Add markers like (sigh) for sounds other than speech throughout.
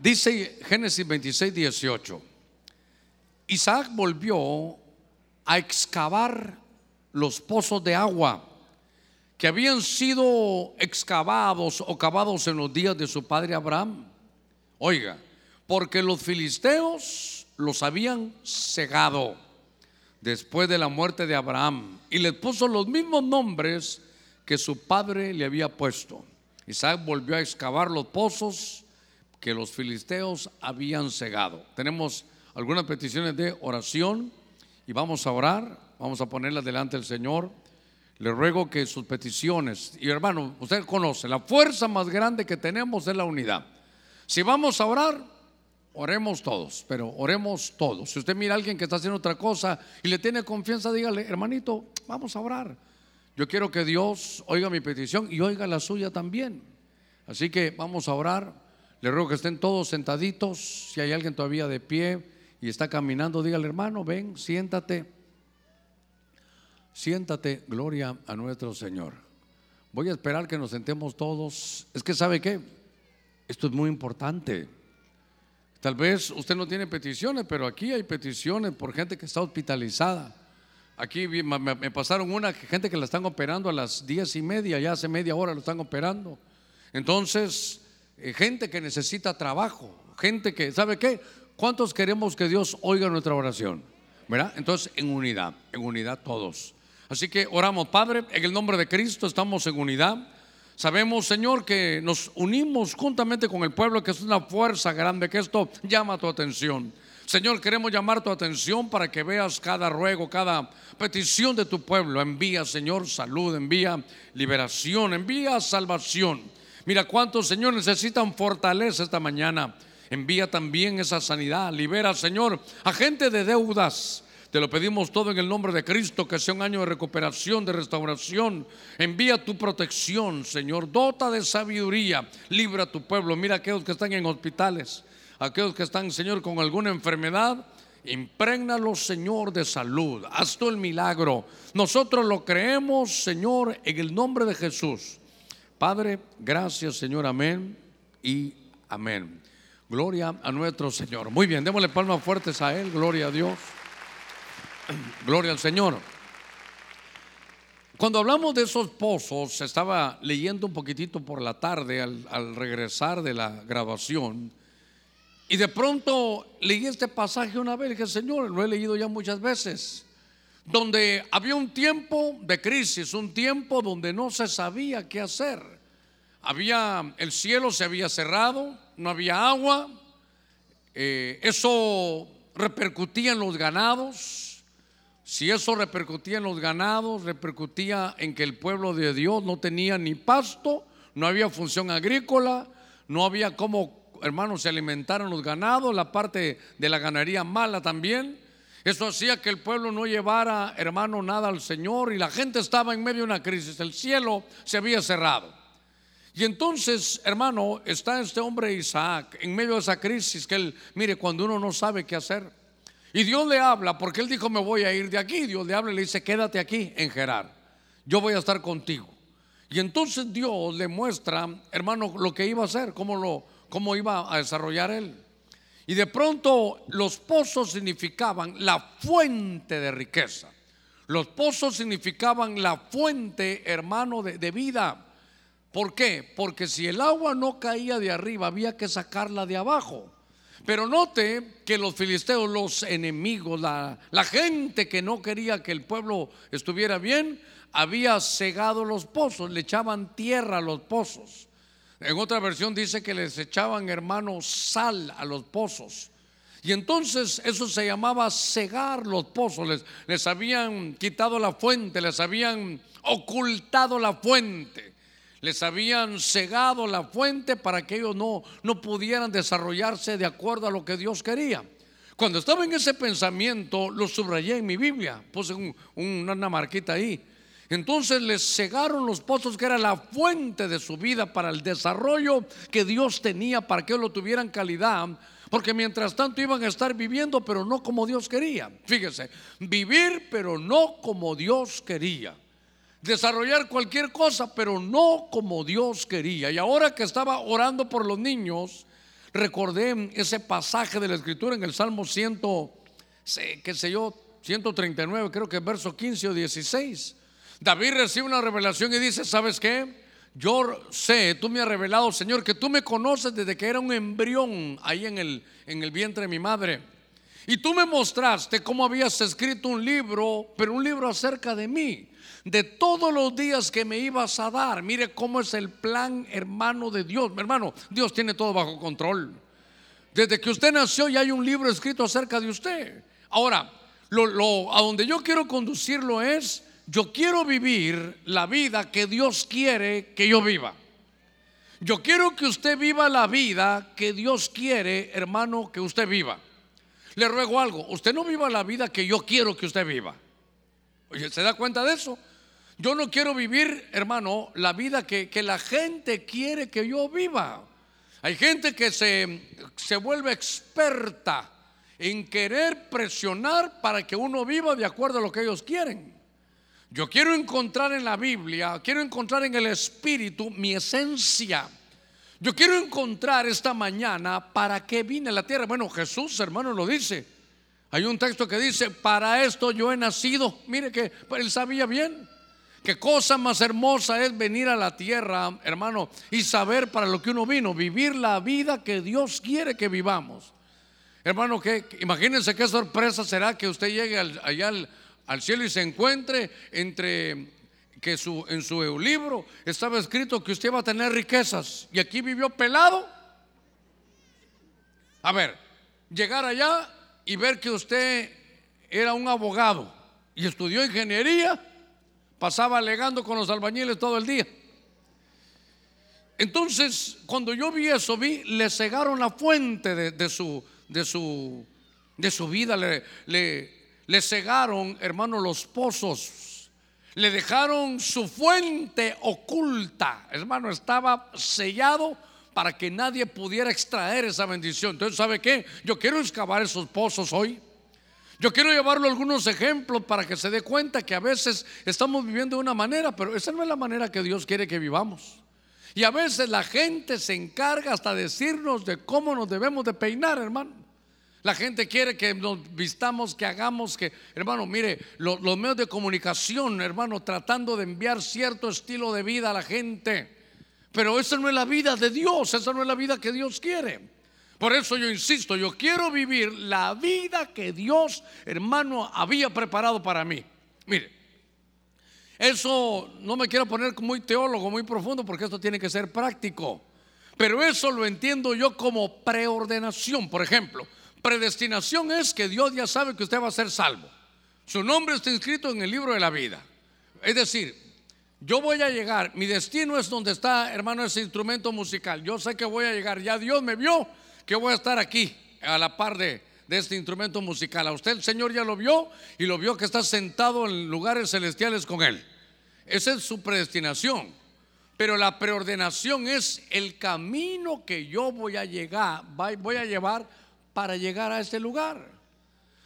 Dice Génesis 26, 18. Isaac volvió a excavar los pozos de agua que habían sido excavados o cavados en los días de su padre Abraham. Oiga, porque los filisteos los habían cegado después de la muerte de Abraham y les puso los mismos nombres que su padre le había puesto. Isaac volvió a excavar los pozos que los filisteos habían cegado. Tenemos algunas peticiones de oración y vamos a orar, vamos a ponerlas delante del Señor. Le ruego que sus peticiones, y hermano, usted conoce, la fuerza más grande que tenemos es la unidad. Si vamos a orar, oremos todos, pero oremos todos. Si usted mira a alguien que está haciendo otra cosa y le tiene confianza, dígale, hermanito, vamos a orar. Yo quiero que Dios oiga mi petición y oiga la suya también. Así que vamos a orar. Le ruego que estén todos sentaditos. Si hay alguien todavía de pie y está caminando, dígale, hermano, ven, siéntate. Siéntate, gloria a nuestro Señor. Voy a esperar que nos sentemos todos. Es que sabe qué, esto es muy importante. Tal vez usted no tiene peticiones, pero aquí hay peticiones por gente que está hospitalizada. Aquí me pasaron una gente que la están operando a las diez y media, ya hace media hora lo están operando. Entonces, gente que necesita trabajo, gente que, ¿sabe qué? ¿Cuántos queremos que Dios oiga nuestra oración? ¿Verdad? Entonces, en unidad, en unidad todos. Así que oramos, Padre, en el nombre de Cristo estamos en unidad. Sabemos, Señor, que nos unimos juntamente con el pueblo, que es una fuerza grande, que esto llama tu atención. Señor, queremos llamar tu atención para que veas cada ruego, cada petición de tu pueblo. Envía, Señor, salud, envía liberación, envía salvación. Mira cuántos, Señor, necesitan fortaleza esta mañana. Envía también esa sanidad. Libera, Señor, a gente de deudas te lo pedimos todo en el nombre de Cristo, que sea un año de recuperación, de restauración. Envía tu protección, Señor. Dota de sabiduría. Libra a tu pueblo. Mira a aquellos que están en hospitales, aquellos que están, Señor, con alguna enfermedad. Impregnalos, Señor, de salud. Haz tú el milagro. Nosotros lo creemos, Señor, en el nombre de Jesús. Padre, gracias, Señor. Amén y amén. Gloria a nuestro Señor. Muy bien, démosle palmas fuertes a Él. Gloria a Dios. (clears throat) Gloria al Señor. Cuando hablamos de esos pozos, estaba leyendo un poquitito por la tarde al, regresar de la grabación. Y de pronto leí este pasaje una vez dije, Señor, lo he leído ya muchas veces. Donde había un tiempo de crisis, un tiempo donde no se sabía qué hacer. Había, el cielo se había cerrado, no había agua. Eh, eso repercutía en los ganados si eso repercutía en los ganados, repercutía en que el pueblo de Dios no tenía ni pasto, no había función agrícola, no había cómo, hermanos, se alimentaron los ganados, la parte de la ganadería mala también. Eso hacía que el pueblo no llevara, hermano, nada al Señor y la gente estaba en medio de una crisis. El cielo se había cerrado. Y entonces, hermano, está este hombre Isaac en medio de esa crisis que él, mire, cuando uno no sabe qué hacer, y Dios le habla, porque él dijo, me voy a ir de aquí. Dios le habla y le dice, quédate aquí en Gerar. Yo voy a estar contigo. Y entonces Dios le muestra, hermano, lo que iba a hacer, cómo, lo, cómo iba a desarrollar él. Y de pronto los pozos significaban la fuente de riqueza. Los pozos significaban la fuente, hermano, de, vida. ¿Por qué? Porque si el agua no caía de arriba, había que sacarla de abajo. Pero note que los filisteos, los enemigos, la, gente que no quería que el pueblo estuviera bien, había cegado los pozos, le echaban tierra a los pozos. En otra versión dice que les echaban, hermanos, sal a los pozos. Y entonces eso se llamaba cegar los pozos. Les, les habían quitado la fuente, les habían ocultado la fuente les habían cegado la fuente para que ellos no, no pudieran desarrollarse de acuerdo a lo que Dios quería. Cuando estaba en ese pensamiento, lo subrayé en mi Biblia, puse una marquita ahí. Entonces les cegaron los pozos que era la fuente de su vida para el desarrollo que Dios tenía para que lo tuvieran calidad. Porque mientras tanto iban a estar viviendo, pero no como Dios quería. Fíjese, vivir, pero no como Dios quería desarrollar cualquier cosa, pero no como Dios quería. Y ahora que estaba orando por los niños, recordé ese pasaje de la escritura en el Salmo 100, qué sé yo, 139, creo que verso 15 o 16. David recibe una revelación y dice, ¿sabes qué? Yo sé, tú me has revelado, Señor, que tú me conoces desde que era un embrión ahí en el, en el vientre de mi madre. Y tú me mostraste cómo habías escrito un libro, pero un libro acerca de mí, de todos los días que me ibas a dar. Mire cómo es el plan hermano de Dios. Mi hermano, Dios tiene todo bajo control. Desde que usted nació ya hay un libro escrito acerca de usted. Ahora, lo, a donde yo quiero conducirlo es, yo quiero vivir la vida que Dios quiere que yo viva. Yo quiero que usted viva la vida que Dios quiere, hermano, que usted viva. Le ruego algo, usted no viva la vida que yo quiero que usted viva. Oye, ¿se da cuenta de eso? Yo no quiero vivir, hermano, la vida que, que la gente quiere que yo viva. Hay gente que se, se vuelve experta en querer presionar para que uno viva de acuerdo a lo que ellos quieren. Yo quiero encontrar en la Biblia, quiero encontrar en el Espíritu mi esencia. Yo quiero encontrar esta mañana para qué vine a la tierra. Bueno, Jesús, hermano, lo dice. Hay un texto que dice, para esto yo he nacido. Mire que él sabía bien. Qué cosa más hermosa es venir a la tierra, hermano, y saber para lo que uno vino, vivir la vida que Dios quiere que vivamos. Hermano, que imagínense qué sorpresa será que usted llegue allá al, cielo y se encuentre entre que su, en su libro estaba escrito que usted va a tener riquezas y aquí vivió pelado. A ver, llegar allá y ver que usted era un abogado y estudió ingeniería, pasaba alegando con los albañiles todo el día. Entonces, cuando yo vi eso, vi, le cegaron la fuente de su de su, de su vida, le, cegaron, hermano, los pozos, le dejaron su fuente oculta, hermano, estaba sellado para que nadie pudiera extraer esa bendición. Entonces, ¿sabe qué? Yo quiero excavar esos pozos hoy. Yo quiero llevarlo algunos ejemplos para que se dé cuenta que a veces estamos viviendo de una manera, pero esa no es la manera que Dios quiere que vivamos. Y a veces la gente se encarga hasta decirnos de cómo nos debemos de peinar, hermano. La gente quiere que nos vistamos, que hagamos, que, hermano, mire, los, medios de comunicación, hermano, tratando de enviar cierto estilo de vida a la gente. Pero esa no es la vida de Dios, esa no es la vida que Dios quiere. Por eso yo insisto, yo quiero vivir la vida que Dios, hermano, había preparado para mí. Mire, eso no me quiero poner muy teólogo, muy profundo, porque esto tiene que ser práctico. Pero eso lo entiendo yo como preordenación. Por ejemplo, Predestinación es que Dios ya sabe que usted va a ser salvo. Su nombre está inscrito en el libro de la vida. Es decir, yo voy a llegar, mi destino es donde está, hermano, ese instrumento musical. Yo sé que voy a llegar, ya Dios me vio que voy a estar aquí a la par de, este instrumento musical. A usted el Señor ya lo vio y lo vio que está sentado en lugares celestiales con Él. Esa es su predestinación. Pero la preordenación es el camino que yo voy a llegar, voy a llevar para llegar a este lugar.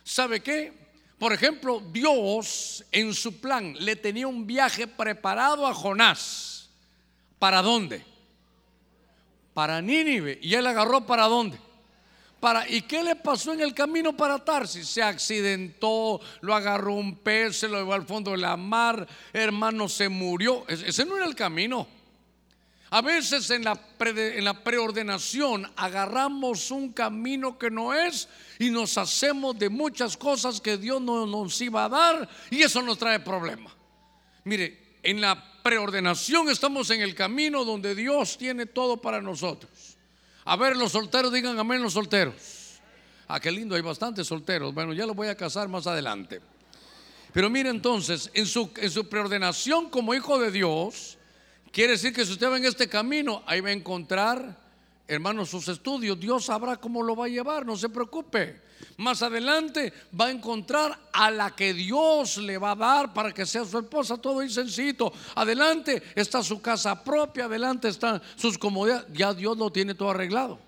¿Sabe qué? Por ejemplo, Dios en su plan le tenía un viaje preparado a Jonás. ¿Para dónde? Para Nínive. ¿Y él agarró para dónde? Para, ¿Y qué le pasó en el camino para Tarsis? Se accidentó, lo agarró un pez, se lo llevó al fondo de la mar, hermano, se murió. Ese no era el camino. A veces en la, en la preordenación agarramos un camino que no es y nos hacemos de muchas cosas que Dios no nos iba a dar y eso nos trae problema. Mire, en la preordenación estamos en el camino donde Dios tiene todo para nosotros. A ver, los solteros digan amén los solteros. Ah, qué lindo, hay bastantes solteros. Bueno, ya los voy a casar más adelante. Pero mire entonces, en su preordenación como hijo de Dios, Quiere decir que si usted va en este camino, ahí va a encontrar, hermanos, sus estudios. Dios sabrá cómo lo va a llevar, no se preocupe. Más adelante va a encontrar a la que Dios le va a dar para que sea su esposa, todo es sencillo. Adelante está su casa propia, adelante están sus comodidades. Ya Dios lo tiene todo arreglado.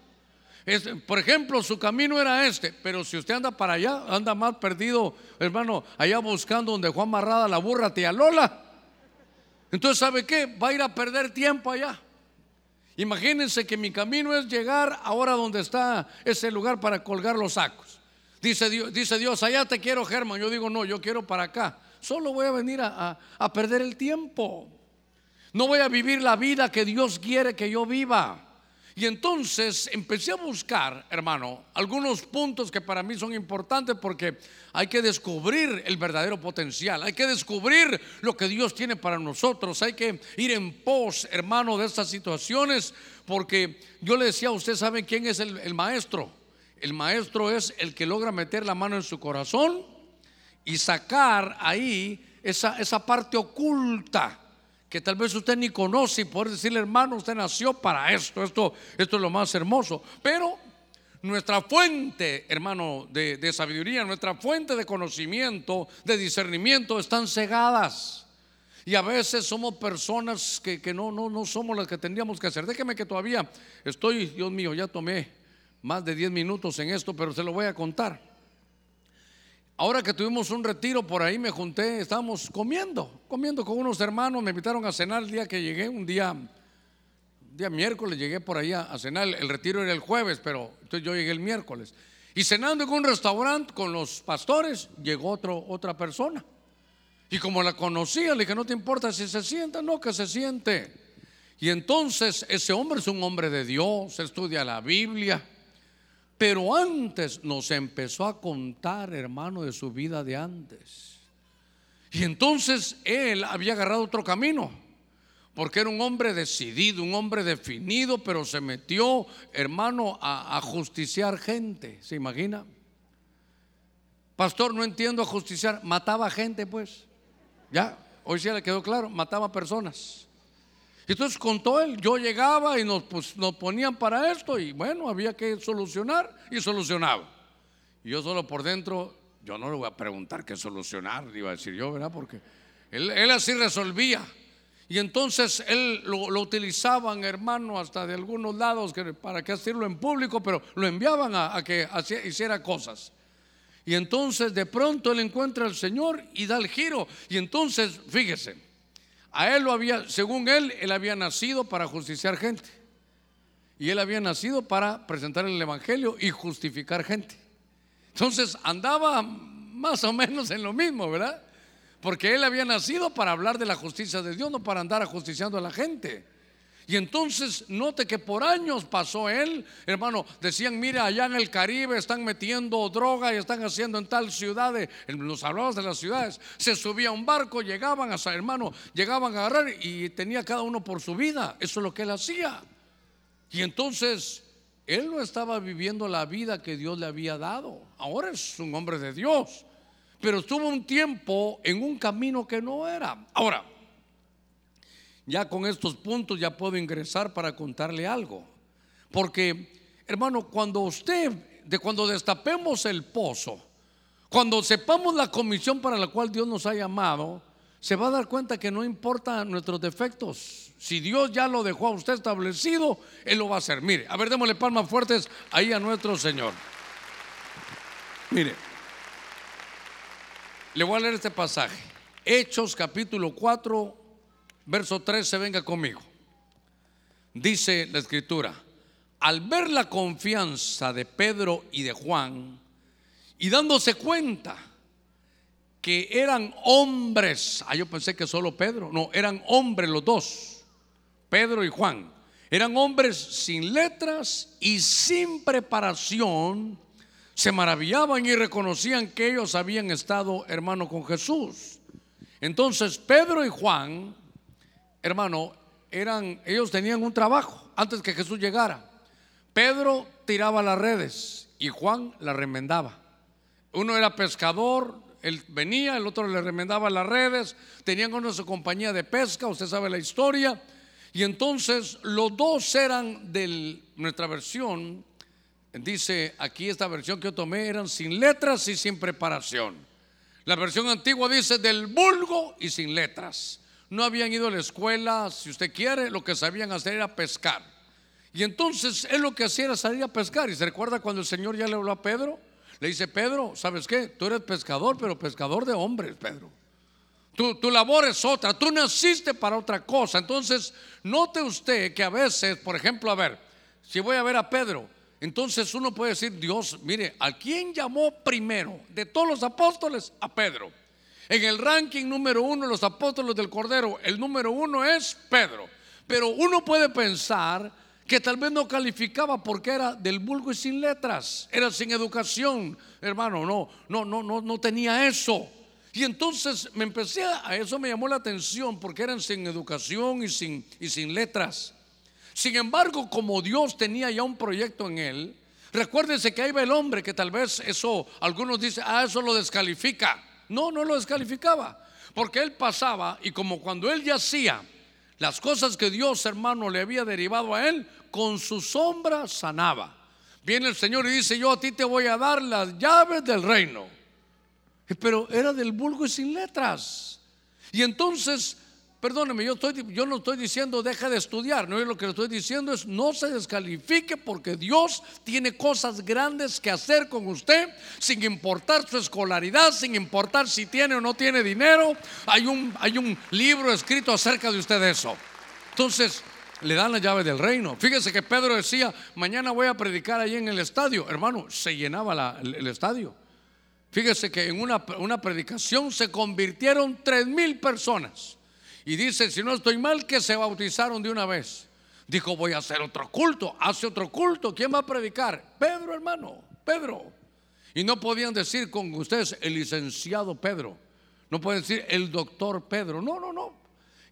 por ejemplo, su camino era este, pero si usted anda para allá, anda más perdido, hermano, allá buscando donde Juan Marrada la burra tía Lola. Entonces, ¿sabe qué? Va a ir a perder tiempo allá. Imagínense que mi camino es llegar ahora donde está ese lugar para colgar los sacos. Dice Dios, dice Dios allá te quiero, Germán. Yo digo, no, yo quiero para acá. Solo voy a venir a, a perder el tiempo. No voy a vivir la vida que Dios quiere que yo viva. Y entonces empecé a buscar, hermano, algunos puntos que para mí son importantes porque hay que descubrir el verdadero potencial, hay que descubrir lo que Dios tiene para nosotros, hay que ir en pos, hermano, de estas situaciones, porque yo le decía a usted, ¿saben quién es el, maestro? El maestro es el que logra meter la mano en su corazón y sacar ahí esa, esa parte oculta que tal vez usted ni conoce y poder decirle, hermano, usted nació para esto, esto, esto es lo más hermoso. Pero nuestra fuente, hermano, de, sabiduría, nuestra fuente de conocimiento, de discernimiento, están cegadas. Y a veces somos personas que, que no, no, no somos las que tendríamos que hacer. Déjeme que todavía estoy, Dios mío, ya tomé más de 10 minutos en esto, pero se lo voy a contar. Ahora que tuvimos un retiro por ahí, me junté, estábamos comiendo, comiendo con unos hermanos, me invitaron a cenar el día que llegué, un día, día miércoles llegué por ahí a, cenar, el retiro era el jueves, pero entonces yo llegué el miércoles. Y cenando en un restaurante con los pastores, llegó otro, otra persona. Y como la conocía, le dije, no te importa si se sienta, no, que se siente. Y entonces ese hombre es un hombre de Dios, estudia la Biblia pero antes nos empezó a contar, hermano, de su vida de antes. Y entonces él había agarrado otro camino, porque era un hombre decidido, un hombre definido, pero se metió, hermano, a, justiciar gente. ¿Se imagina? Pastor, no entiendo a justiciar. Mataba gente, pues. Ya, hoy sí le quedó claro, mataba personas. Entonces contó él, yo llegaba y nos, pues, nos ponían para esto y bueno, había que solucionar y solucionaba. Y yo solo por dentro, yo no le voy a preguntar qué solucionar, iba a decir yo, ¿verdad? Porque él, así resolvía. Y entonces él lo, utilizaban, hermano, hasta de algunos lados que, para que hacerlo en público, pero lo enviaban a, que hiciera cosas. Y entonces de pronto él encuentra al Señor y da el giro. Y entonces, fíjese, a él lo había, según él, él había nacido para justiciar gente. Y él había nacido para presentar el Evangelio y justificar gente. Entonces andaba más o menos en lo mismo, ¿verdad? Porque él había nacido para hablar de la justicia de Dios, no para andar ajusticiando a la gente. Y entonces note que por años pasó él, hermano, decían, mira, allá en el Caribe están metiendo droga y están haciendo en tal ciudad, nos hablabas de las ciudades, se subía un barco, llegaban a, hermano, llegaban a agarrar y tenía cada uno por su vida, eso es lo que él hacía. Y entonces él no estaba viviendo la vida que Dios le había dado, ahora es un hombre de Dios, pero estuvo un tiempo en un camino que no era. Ahora, ya con estos puntos ya puedo ingresar para contarle algo. Porque, hermano, cuando usted, de cuando destapemos el pozo, cuando sepamos la comisión para la cual Dios nos ha llamado, se va a dar cuenta que no importa nuestros defectos. Si Dios ya lo dejó a usted establecido, Él lo va a hacer. Mire, a ver, démosle palmas fuertes ahí a nuestro Señor. Mire, le voy a leer este pasaje. Hechos capítulo 4, Verso 13, venga conmigo. Dice la escritura, al ver la confianza de Pedro y de Juan, y dándose cuenta que eran hombres, ah, yo pensé que solo Pedro, no, eran hombres los dos, Pedro y Juan, eran hombres sin letras y sin preparación, se maravillaban y reconocían que ellos habían estado, hermano, con Jesús. Entonces Pedro y Juan hermano, eran, ellos tenían un trabajo antes que Jesús llegara. Pedro tiraba las redes y Juan las remendaba. Uno era pescador, él venía, el otro le remendaba las redes, tenían una su compañía de pesca, usted sabe la historia. Y entonces los dos eran de nuestra versión, dice aquí esta versión que yo tomé, eran sin letras y sin preparación. La versión antigua dice del vulgo y sin letras no habían ido a la escuela, si usted quiere, lo que sabían hacer era pescar. Y entonces él lo que hacía era salir a pescar. Y se recuerda cuando el Señor ya le habló a Pedro, le dice, Pedro, ¿sabes qué? Tú eres pescador, pero pescador de hombres, Pedro. Tu, tu, labor es otra, tú naciste para otra cosa. Entonces, note usted que a veces, por ejemplo, a ver, si voy a ver a Pedro, entonces uno puede decir, Dios, mire, ¿a quién llamó primero de todos los apóstoles? A Pedro. En el ranking número uno, los apóstoles del Cordero, el número uno es Pedro. Pero uno puede pensar que tal vez no calificaba porque era del vulgo y sin letras, era sin educación, hermano, no, no, no, no, no tenía eso. Y entonces me empecé a eso me llamó la atención porque eran sin educación y sin, y sin letras. Sin embargo, como Dios tenía ya un proyecto en él, recuérdense que ahí va el hombre que tal vez eso, algunos dicen, ah, eso lo descalifica. No, no lo descalificaba, porque él pasaba y como cuando él ya hacía las cosas que Dios, hermano, le había derivado a él, con su sombra sanaba. Viene el Señor y dice, yo a ti te voy a dar las llaves del reino. Pero era del vulgo y sin letras. Y entonces, perdóneme, yo, estoy, yo no estoy diciendo deja de estudiar, no, lo que estoy diciendo es no se descalifique porque Dios tiene cosas grandes que hacer con usted, sin importar su escolaridad, sin importar si tiene o no tiene dinero. Hay un, hay un libro escrito acerca de usted eso. Entonces, le dan la llave del reino. Fíjese que Pedro decía, mañana voy a predicar ahí en el estadio. Hermano, se llenaba el, estadio. Fíjese que en una, una predicación se convirtieron tres mil personas. Y dice, si no estoy mal, que se bautizaron de una vez. Dijo, voy a hacer otro culto. Hace otro culto. ¿Quién va a predicar? Pedro, hermano. Pedro. Y no podían decir con ustedes el licenciado Pedro. No pueden decir el doctor Pedro. No, no, no.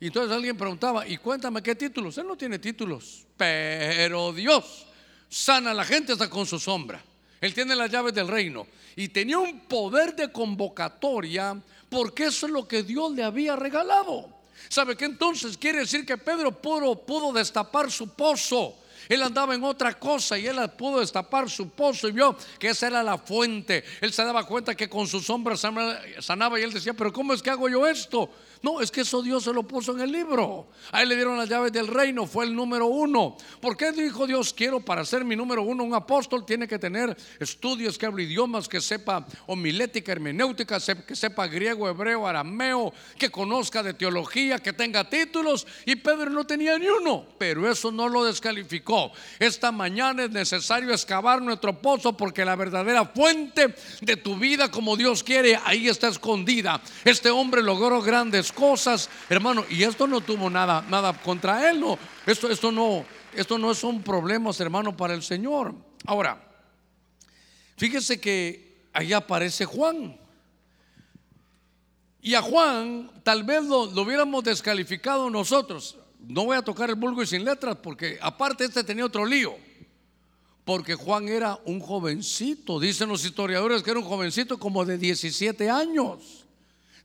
Y entonces alguien preguntaba, y cuéntame qué títulos. Él no tiene títulos, pero Dios sana a la gente hasta con su sombra. Él tiene las llaves del reino y tenía un poder de convocatoria porque eso es lo que Dios le había regalado. ¿Sabe qué entonces quiere decir que Pedro pudo, pudo destapar su pozo? Él andaba en otra cosa y él pudo destapar su pozo y vio que esa era la fuente. Él se daba cuenta que con su sombra sanaba y él decía, pero ¿cómo es que hago yo esto? No, es que eso Dios se lo puso en el libro. A él le dieron las llaves del reino, fue el número uno. ¿Por qué dijo Dios, quiero para ser mi número uno? Un apóstol tiene que tener estudios, que hable idiomas, que sepa homilética, hermenéutica, que sepa griego, hebreo, arameo, que conozca de teología, que tenga títulos. Y Pedro no tenía ni uno, pero eso no lo descalificó. Esta mañana es necesario excavar nuestro pozo porque la verdadera fuente de tu vida como Dios quiere, ahí está escondida. Este hombre logró grandes cosas, hermano, y esto no tuvo nada, nada contra él, no. Esto, esto no, esto no son problemas, hermano, para el Señor. Ahora, fíjese que ahí aparece Juan. Y a Juan tal vez lo, lo, hubiéramos descalificado nosotros. No voy a tocar el vulgo y sin letras porque aparte este tenía otro lío. Porque Juan era un jovencito, dicen los historiadores que era un jovencito como de 17 años.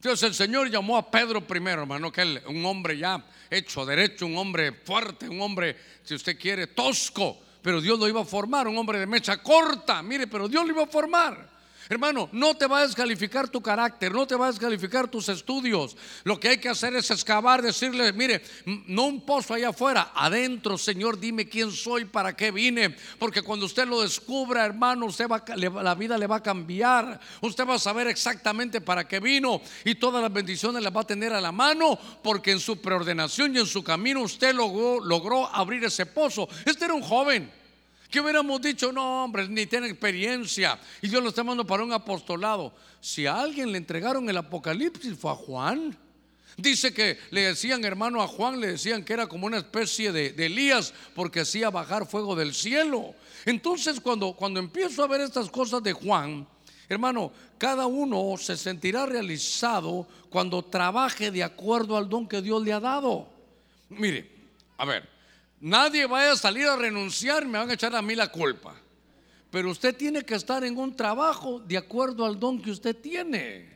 Entonces el Señor llamó a Pedro primero, hermano, que él, un hombre ya hecho derecho, un hombre fuerte, un hombre, si usted quiere, tosco, pero Dios lo iba a formar, un hombre de mecha corta, mire, pero Dios lo iba a formar. Hermano, no te va a descalificar tu carácter, no te va a descalificar tus estudios. Lo que hay que hacer es excavar, decirle, mire, no un pozo allá afuera, adentro, Señor, dime quién soy, para qué vine. Porque cuando usted lo descubra, hermano, usted va, la vida le va a cambiar. Usted va a saber exactamente para qué vino y todas las bendiciones las va a tener a la mano, porque en su preordenación y en su camino usted logró, logró abrir ese pozo. Este era un joven. Que hubiéramos dicho, no, hombre, ni tiene experiencia. Y Dios lo está mandando para un apostolado. Si a alguien le entregaron el Apocalipsis fue a Juan. Dice que le decían, hermano, a Juan le decían que era como una especie de, Elías porque hacía bajar fuego del cielo. Entonces, cuando, cuando empiezo a ver estas cosas de Juan, hermano, cada uno se sentirá realizado cuando trabaje de acuerdo al don que Dios le ha dado. Mire, a ver, Nadie vaya a salir a renunciar, me van a echar a mí la culpa. Pero usted tiene que estar en un trabajo de acuerdo al don que usted tiene.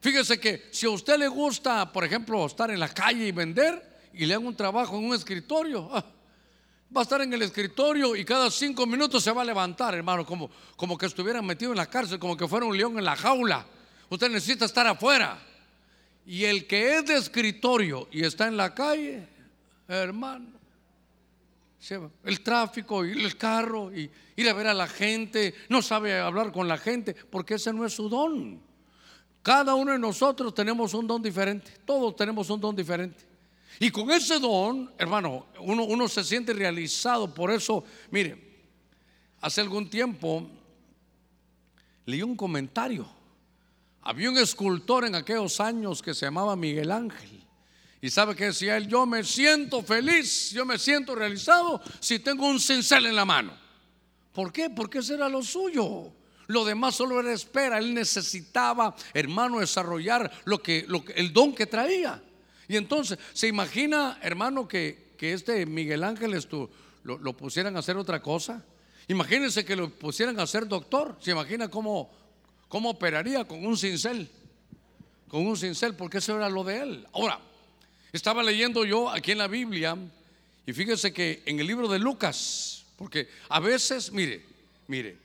Fíjese que si a usted le gusta, por ejemplo, estar en la calle y vender y le hago un trabajo en un escritorio, ah, va a estar en el escritorio y cada cinco minutos se va a levantar, hermano, como, como que estuviera metido en la cárcel, como que fuera un león en la jaula. Usted necesita estar afuera. Y el que es de escritorio y está en la calle, hermano, el tráfico y el carro y ir a ver a la gente, no sabe hablar con la gente, porque ese no es su don. Cada uno de nosotros tenemos un don diferente. Todos tenemos un don diferente. Y con ese don, hermano, uno, uno se siente realizado. Por eso, mire, hace algún tiempo leí un comentario. Había un escultor en aquellos años que se llamaba Miguel Ángel. Y sabe que decía él, yo me siento feliz, yo me siento realizado si tengo un cincel en la mano. ¿Por qué? Porque ese era lo suyo. Lo demás solo era espera. Él necesitaba, hermano, desarrollar lo que, lo el don que traía. Y entonces, ¿se imagina, hermano, que, que este Miguel Ángel lo, lo, pusieran a hacer otra cosa? Imagínense que lo pusieran a ser doctor. ¿Se imagina cómo, cómo operaría con un cincel? Con un cincel, porque eso era lo de él. Ahora, estaba leyendo yo aquí en la Biblia y fíjese que en el libro de Lucas, porque a veces, mire, mire,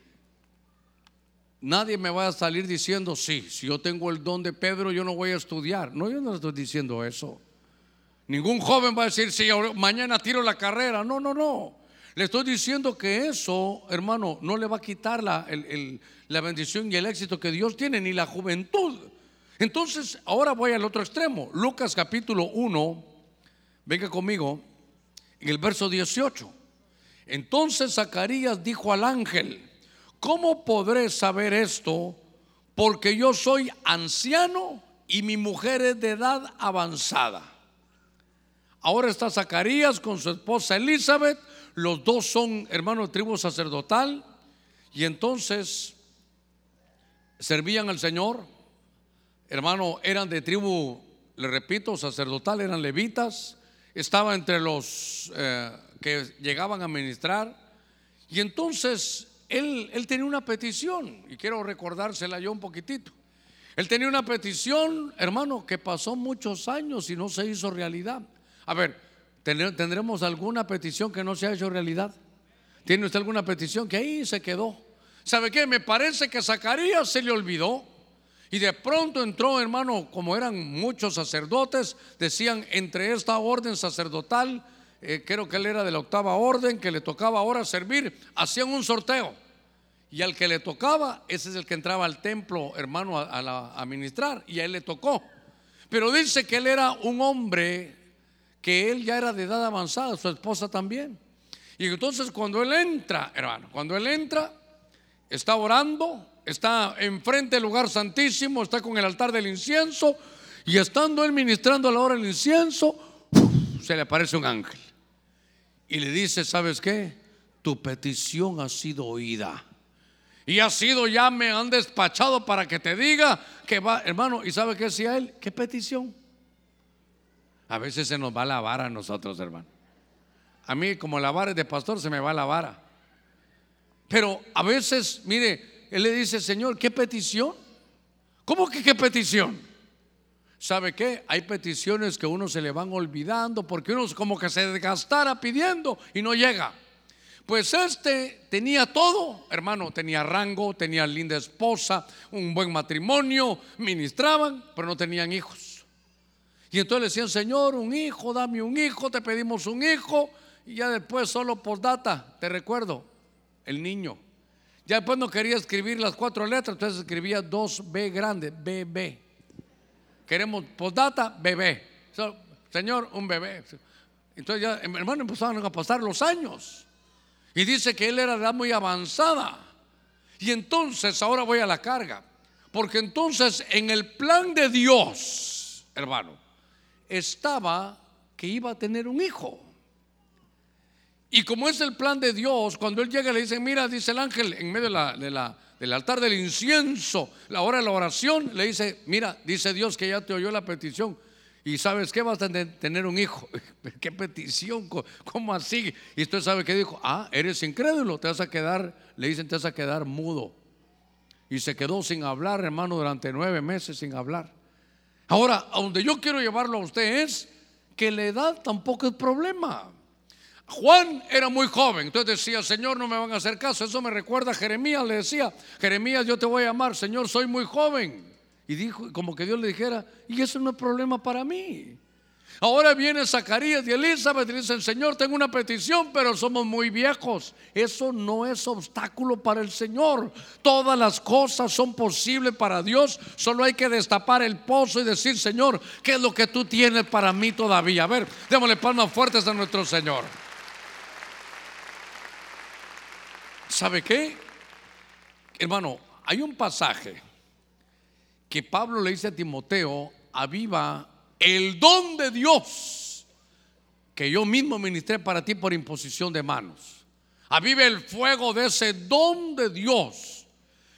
nadie me va a salir diciendo, sí, si yo tengo el don de Pedro, yo no voy a estudiar. No, yo no estoy diciendo eso. Ningún joven va a decir, sí, mañana tiro la carrera. No, no, no. Le estoy diciendo que eso, hermano, no le va a quitar la, la bendición y el éxito que Dios tiene, ni la juventud. Entonces, ahora voy al otro extremo. Lucas capítulo 1, venga conmigo, en el verso 18. Entonces Zacarías dijo al ángel, ¿cómo podré saber esto? Porque yo soy anciano y mi mujer es de edad avanzada. Ahora está Zacarías con su esposa Elizabeth, los dos son hermanos de tribu sacerdotal y entonces servían al Señor hermano, eran de tribu, le repito, sacerdotal, eran levitas, estaba entre los eh, que llegaban a ministrar. Y entonces él, él tenía una petición, y quiero recordársela yo un poquitito. Él tenía una petición, hermano, que pasó muchos años y no se hizo realidad. A ver, ¿tendremos alguna petición que no se ha hecho realidad? ¿Tiene usted alguna petición que ahí se quedó? ¿Sabe qué? Me parece que Zacarías se le olvidó. Y de pronto entró, hermano, como eran muchos sacerdotes, decían entre esta orden sacerdotal, eh, creo que él era de la octava orden, que le tocaba ahora servir, hacían un sorteo. Y al que le tocaba, ese es el que entraba al templo, hermano, a, a ministrar, y a él le tocó. Pero dice que él era un hombre que él ya era de edad avanzada, su esposa también. Y entonces cuando él entra, hermano, cuando él entra, está orando, está enfrente del lugar santísimo, está con el altar del incienso y estando él ministrando a la hora del incienso, se le aparece un ángel y le dice, ¿sabes qué? Tu petición ha sido oída. Y ha sido, ya me han despachado para que te diga que va, hermano, ¿y sabe qué decía él? ¿Qué petición? A veces se nos va la vara a nosotros, hermano. A mí, como la vara es de pastor, se me va la vara. Pero a veces, mire, él le dice, Señor, ¿qué petición? ¿Cómo que qué petición? ¿Sabe qué? Hay peticiones que uno se le van olvidando porque uno como que se desgastara pidiendo y no llega. Pues este tenía todo, hermano, tenía rango, tenía linda esposa, un buen matrimonio, ministraban, pero no tenían hijos. Y entonces le decían, Señor, un hijo, dame un hijo, te pedimos un hijo, y ya después solo por data, te recuerdo, el niño. Ya después no quería escribir las cuatro letras, entonces escribía dos B grandes, BB. Queremos postdata, bebé. señor, un bebé. Entonces ya, hermano, empezaron a pasar los años. Y dice que él era de edad muy avanzada. Y entonces, ahora voy a la carga. Porque entonces en el plan de Dios, hermano, estaba que iba a tener un hijo. Y como es el plan de Dios, cuando Él llega le dice, mira, dice el ángel, en medio de del altar del incienso, la hora de la oración, le dice, mira, dice Dios que ya te oyó la petición. Y sabes que vas a tener un hijo. (laughs) ¿Qué petición? ¿Cómo así? Y usted sabe que dijo, ah, eres incrédulo, te vas a quedar, le dicen, te vas a quedar mudo. Y se quedó sin hablar, hermano, durante nueve meses sin hablar. Ahora, a donde yo quiero llevarlo a usted es que la edad tampoco es problema. Juan era muy joven, entonces decía, Señor, no me van a hacer caso. Eso me recuerda a Jeremías, le decía, Jeremías, yo te voy a amar, Señor, soy muy joven. Y dijo, como que Dios le dijera, y eso no es problema para mí. Ahora viene Zacarías y Elizabeth y dicen, Señor, tengo una petición, pero somos muy viejos. Eso no es obstáculo para el Señor. Todas las cosas son posibles para Dios. Solo hay que destapar el pozo y decir, Señor, ¿qué es lo que tú tienes para mí todavía? A ver, démosle palmas fuertes a nuestro Señor. ¿Sabe qué? Hermano, hay un pasaje que Pablo le dice a Timoteo, aviva el don de Dios que yo mismo ministré para ti por imposición de manos. Avive el fuego de ese don de Dios.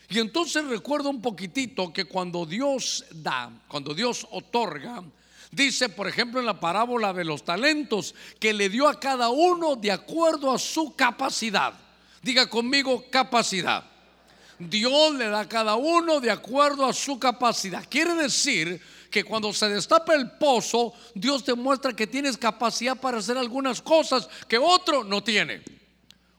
Y entonces recuerdo un poquitito que cuando Dios da, cuando Dios otorga, dice, por ejemplo, en la parábola de los talentos, que le dio a cada uno de acuerdo a su capacidad. Diga conmigo capacidad. Dios le da a cada uno de acuerdo a su capacidad. Quiere decir que cuando se destapa el pozo, Dios te muestra que tienes capacidad para hacer algunas cosas que otro no tiene.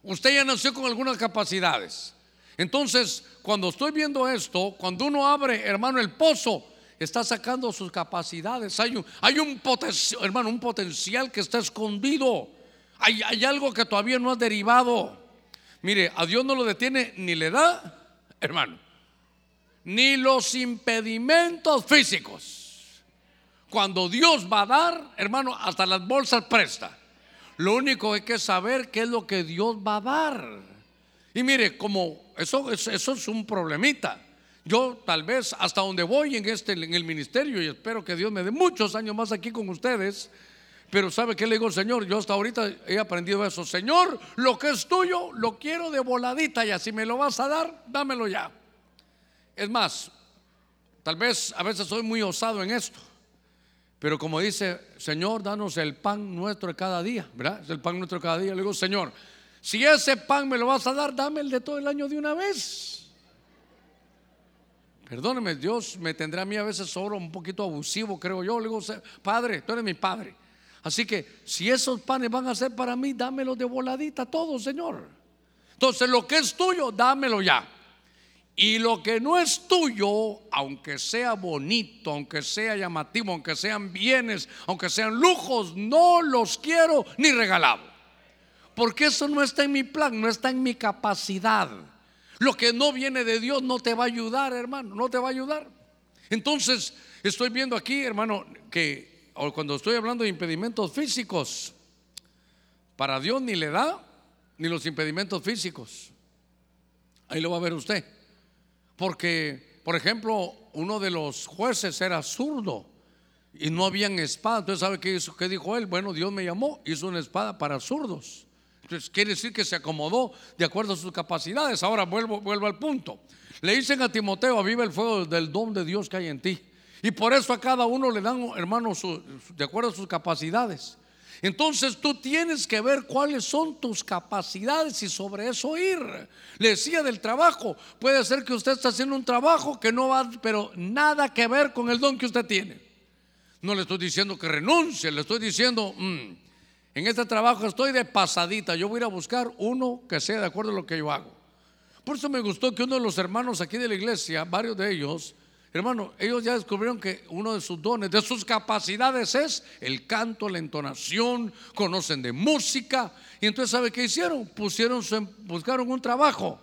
Usted ya nació con algunas capacidades. Entonces, cuando estoy viendo esto, cuando uno abre, hermano, el pozo, está sacando sus capacidades. Hay un, potencial, hermano, un potencial que está escondido. Hay, hay algo que todavía no ha derivado. Mire, a Dios no lo detiene ni le da, hermano, ni los impedimentos físicos. Cuando Dios va a dar, hermano, hasta las bolsas presta. Lo único hay que saber qué es lo que Dios va a dar. Y mire, como eso, eso es un problemita. Yo tal vez hasta donde voy en este en el ministerio y espero que Dios me dé muchos años más aquí con ustedes. Pero ¿sabe qué le digo, Señor? Yo hasta ahorita he aprendido eso. Señor, lo que es tuyo lo quiero de voladita ya. Si me lo vas a dar, dámelo ya. Es más, tal vez a veces soy muy osado en esto. Pero como dice, Señor, danos el pan nuestro de cada día, ¿verdad? Es el pan nuestro de cada día. Le digo, Señor, si ese pan me lo vas a dar, dame el de todo el año de una vez. Perdóneme, Dios me tendrá a mí a veces solo un poquito abusivo, creo yo. Le digo, Padre, tú eres mi Padre. Así que si esos panes van a ser para mí, dámelos de voladita todo, Señor. Entonces, lo que es tuyo, dámelo ya. Y lo que no es tuyo, aunque sea bonito, aunque sea llamativo, aunque sean bienes, aunque sean lujos, no los quiero ni regalado. Porque eso no está en mi plan, no está en mi capacidad. Lo que no viene de Dios no te va a ayudar, hermano, no te va a ayudar. Entonces, estoy viendo aquí, hermano, que cuando estoy hablando de impedimentos físicos, para Dios ni le da ni los impedimentos físicos. Ahí lo va a ver usted. Porque, por ejemplo, uno de los jueces era zurdo y no habían espada. Entonces, ¿sabe qué dijo él? Bueno, Dios me llamó, hizo una espada para zurdos. Entonces, quiere decir que se acomodó de acuerdo a sus capacidades. Ahora vuelvo, vuelvo al punto. Le dicen a Timoteo, aviva el fuego del don de Dios que hay en ti. Y por eso a cada uno le dan, hermanos, de acuerdo a sus capacidades. Entonces tú tienes que ver cuáles son tus capacidades y sobre eso ir. Le decía del trabajo, puede ser que usted está haciendo un trabajo que no va, pero nada que ver con el don que usted tiene. No le estoy diciendo que renuncie, le estoy diciendo, mm, en este trabajo estoy de pasadita, yo voy a ir a buscar uno que sea de acuerdo a lo que yo hago. Por eso me gustó que uno de los hermanos aquí de la iglesia, varios de ellos, Hermano, ellos ya descubrieron que uno de sus dones, de sus capacidades es el canto, la entonación, conocen de música. Y entonces, ¿sabe qué hicieron? Pusieron, buscaron un trabajo.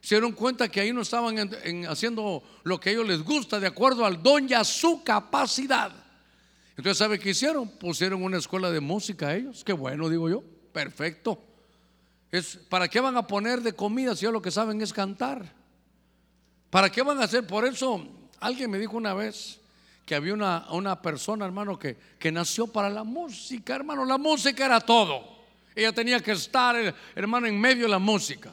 Se dieron cuenta que ahí no estaban haciendo lo que a ellos les gusta de acuerdo al don y a su capacidad. Entonces, ¿sabe qué hicieron? Pusieron una escuela de música a ellos. Qué bueno, digo yo. Perfecto. Es, ¿Para qué van a poner de comida si ya lo que saben es cantar? ¿Para qué van a hacer? Por eso Alguien me dijo una vez que había una, una persona, hermano, que, que nació para la música, hermano. La música era todo. Ella tenía que estar, hermano, en medio de la música.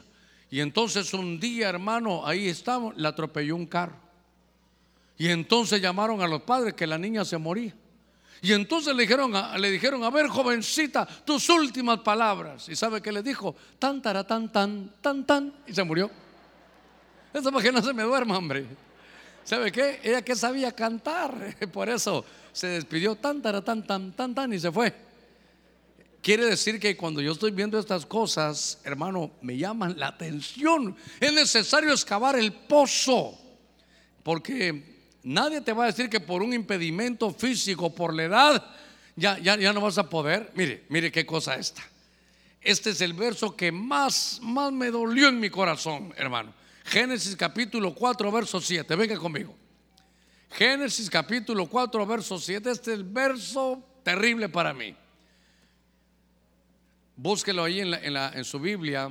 Y entonces un día, hermano, ahí estaba, la atropelló un carro. Y entonces llamaron a los padres que la niña se moría. Y entonces le dijeron, le dijeron, a ver, jovencita, tus últimas palabras. ¿Y sabe qué le dijo? Tan, tan, tan, tan, tan. Y se murió. Que no se me duerma, hombre. ¿Sabe qué? Ella que sabía cantar, (laughs) por eso se despidió tan, tan, tan, tan, tan, y se fue. Quiere decir que cuando yo estoy viendo estas cosas, hermano, me llaman la atención. Es necesario excavar el pozo, porque nadie te va a decir que por un impedimento físico, por la edad, ya, ya, ya no vas a poder. Mire, mire qué cosa esta. Este es el verso que más, más me dolió en mi corazón, hermano. Génesis capítulo 4, verso 7. Venga conmigo. Génesis capítulo 4, verso 7. Este es el verso terrible para mí. Búsquelo ahí en, en, su Biblia.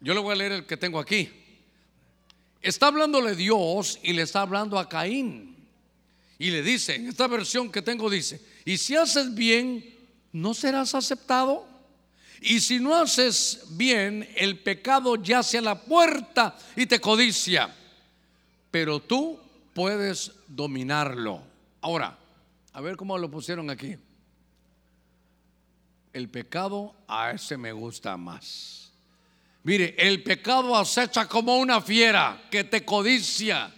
Yo le voy a leer el que tengo aquí. Está hablándole Dios y le está hablando a Caín. Y le dice, en esta versión que tengo dice, y si haces bien, ¿no serás aceptado? Y si no haces bien, el pecado yace a la puerta y te codicia. Pero tú puedes dominarlo. Ahora, a ver cómo lo pusieron aquí. El pecado a ese me gusta más. Mire, el pecado acecha como una fiera que te codicia.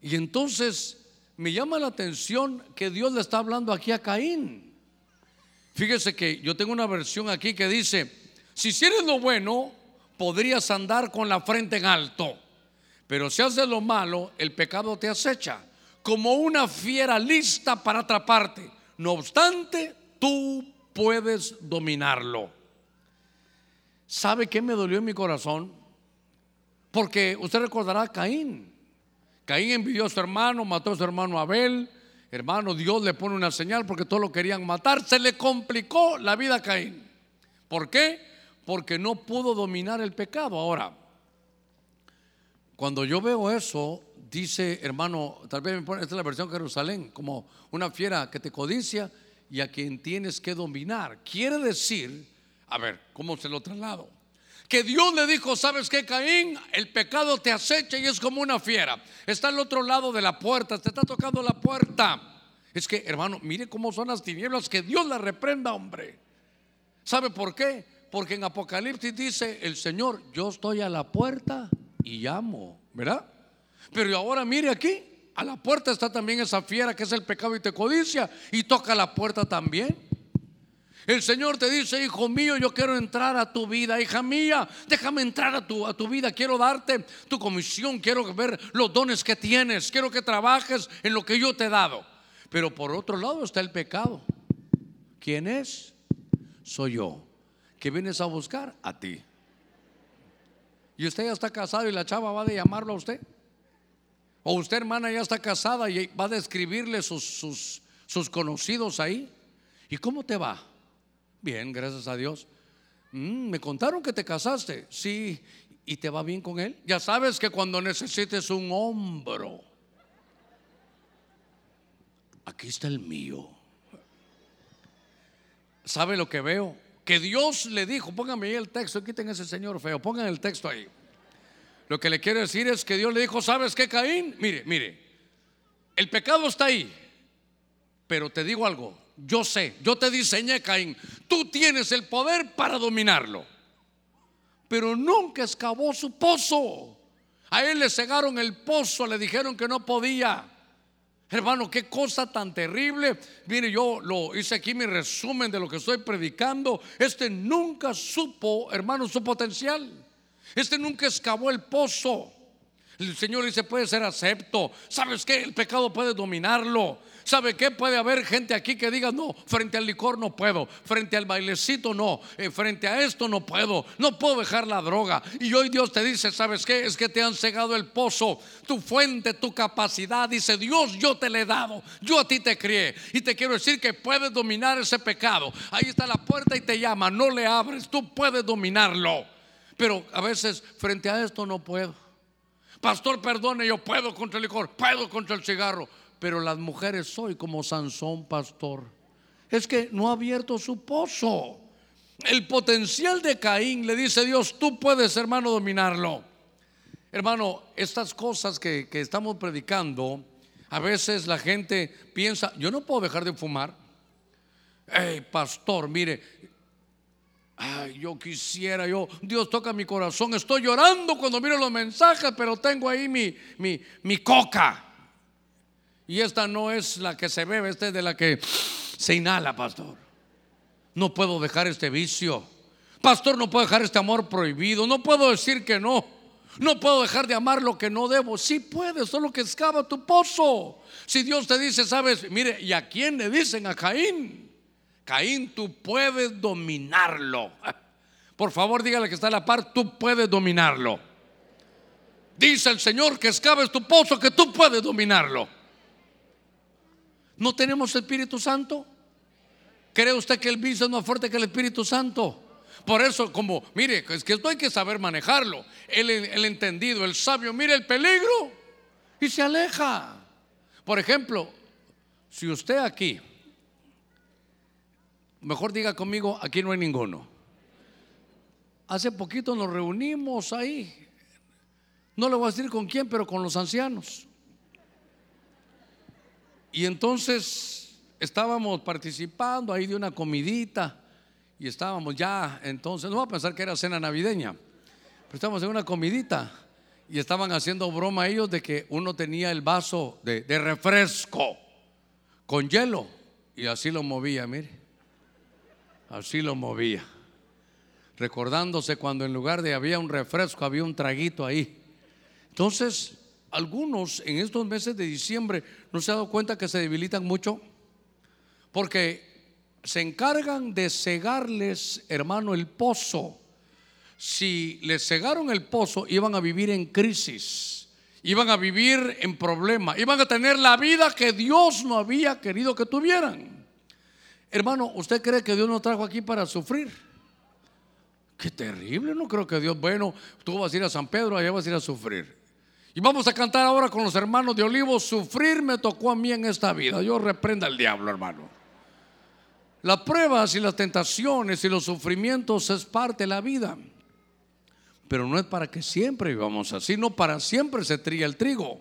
Y entonces me llama la atención que Dios le está hablando aquí a Caín. Fíjese que yo tengo una versión aquí que dice, si hicieres lo bueno, podrías andar con la frente en alto, pero si haces lo malo, el pecado te acecha, como una fiera lista para atraparte. No obstante, tú puedes dominarlo. ¿Sabe qué me dolió en mi corazón? Porque usted recordará a Caín. Caín envidió a su hermano, mató a su hermano Abel, Hermano, Dios le pone una señal porque todos lo querían matar. Se le complicó la vida a Caín. ¿Por qué? Porque no pudo dominar el pecado. Ahora, cuando yo veo eso, dice, hermano, tal vez me pone, esta es la versión de Jerusalén, como una fiera que te codicia y a quien tienes que dominar. Quiere decir, a ver, ¿cómo se lo traslado? Que Dios le dijo, ¿sabes qué, Caín? El pecado te acecha y es como una fiera. Está al otro lado de la puerta, te está tocando la puerta. Es que, hermano, mire cómo son las tinieblas, que Dios la reprenda, hombre. ¿Sabe por qué? Porque en Apocalipsis dice el Señor, yo estoy a la puerta y llamo, ¿verdad? Pero ahora mire aquí, a la puerta está también esa fiera que es el pecado y te codicia y toca la puerta también. El Señor te dice, hijo mío, yo quiero entrar a tu vida, hija mía, déjame entrar a tu, a tu vida, quiero darte tu comisión, quiero ver los dones que tienes, quiero que trabajes en lo que yo te he dado. Pero por otro lado está el pecado. ¿Quién es? Soy yo. ¿Qué vienes a buscar? A ti. Y usted ya está casado y la chava va a llamarlo a usted. O usted, hermana, ya está casada y va a describirle sus, sus, sus conocidos ahí. ¿Y cómo te va? Bien, gracias a Dios. Mm, me contaron que te casaste. Sí, ¿y te va bien con él? Ya sabes que cuando necesites un hombro, aquí está el mío. ¿Sabe lo que veo? Que Dios le dijo, póngame ahí el texto, quiten ese señor feo, pongan el texto ahí. Lo que le quiero decir es que Dios le dijo, ¿sabes qué, Caín? Mire, mire, el pecado está ahí, pero te digo algo, yo sé, yo te diseñé, Caín, tú tienes el poder para dominarlo. Pero nunca excavó su pozo. A él le cegaron el pozo, le dijeron que no podía. Hermano, qué cosa tan terrible. Mire, yo lo hice aquí mi resumen de lo que estoy predicando. Este nunca supo, hermano, su potencial. Este nunca excavó el pozo. El Señor dice, puede ser acepto. ¿Sabes qué? El pecado puede dominarlo. ¿Sabe qué? Puede haber gente aquí que diga, no, frente al licor no puedo, frente al bailecito no, eh, frente a esto no puedo, no puedo dejar la droga. Y hoy Dios te dice, ¿sabes qué? Es que te han cegado el pozo, tu fuente, tu capacidad. Dice, Dios, yo te le he dado, yo a ti te crié. Y te quiero decir que puedes dominar ese pecado. Ahí está la puerta y te llama, no le abres, tú puedes dominarlo. Pero a veces frente a esto no puedo. Pastor, perdone, yo puedo contra el licor, puedo contra el cigarro pero las mujeres soy como Sansón, pastor. Es que no ha abierto su pozo. El potencial de Caín le dice Dios, tú puedes, hermano, dominarlo. Hermano, estas cosas que, estamos predicando, a veces la gente piensa, yo no puedo dejar de fumar. Hey, pastor, mire, ay, yo quisiera, yo, Dios toca mi corazón, estoy llorando cuando miro los mensajes, pero tengo ahí mi, mi, mi coca. Y esta no es la que se bebe, esta es de la que se inhala, pastor. No puedo dejar este vicio. Pastor, no puedo dejar este amor prohibido. No puedo decir que no. No puedo dejar de amar lo que no debo. Sí puedes, solo que excava tu pozo. Si Dios te dice, sabes, mire, ¿y a quién le dicen? A Caín. Caín, tú puedes dominarlo. (laughs) Por favor, dígale que está a la par, tú puedes dominarlo. Dice el Señor que excaves tu pozo, que tú puedes dominarlo. ¿No tenemos Espíritu Santo? ¿Cree usted que el vicio es más fuerte que el Espíritu Santo? Por eso, como, mire, es que esto hay que saber manejarlo. El, el entendido, el sabio, mire el peligro y se aleja. Por ejemplo, si usted aquí, mejor diga conmigo, aquí no hay ninguno. Hace poquito nos reunimos ahí. No le voy a decir con quién, pero con los ancianos. Y entonces estábamos participando ahí de una comidita y estábamos ya, entonces, no va a pensar que era cena navideña, pero estábamos en una comidita y estaban haciendo broma ellos de que uno tenía el vaso de, de refresco con hielo y así lo movía, mire, así lo movía, recordándose cuando en lugar de había un refresco había un traguito ahí. Entonces, algunos en estos meses de diciembre no se han dado cuenta que se debilitan mucho porque se encargan de cegarles, hermano, el pozo. Si les cegaron el pozo, iban a vivir en crisis, iban a vivir en problema, iban a tener la vida que Dios no había querido que tuvieran. Hermano, ¿usted cree que Dios nos trajo aquí para sufrir? Qué terrible, no creo que Dios, bueno, tú vas a ir a San Pedro, allá vas a ir a sufrir. Y vamos a cantar ahora con los hermanos de Olivos, sufrir me tocó a mí en esta vida. Yo reprenda al diablo, hermano. Las pruebas y las tentaciones y los sufrimientos es parte de la vida. Pero no es para que siempre vivamos así, no para siempre se trilla el trigo.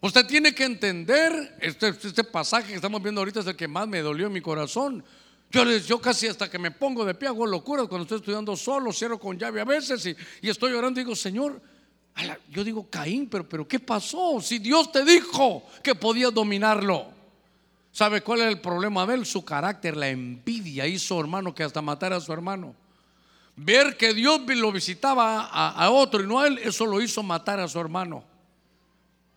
Usted tiene que entender, este, este, pasaje que estamos viendo ahorita es el que más me dolió en mi corazón. Yo, yo casi hasta que me pongo de pie hago locuras cuando estoy estudiando solo, cierro con llave a veces y, y estoy orando y digo, Señor, yo digo, Caín, pero, pero ¿qué pasó? Si Dios te dijo que podías dominarlo. ¿Sabe cuál es el problema de él? Su carácter, la envidia hizo hermano que hasta matara a su hermano. Ver que Dios lo visitaba a, otro y no a él, eso lo hizo matar a su hermano.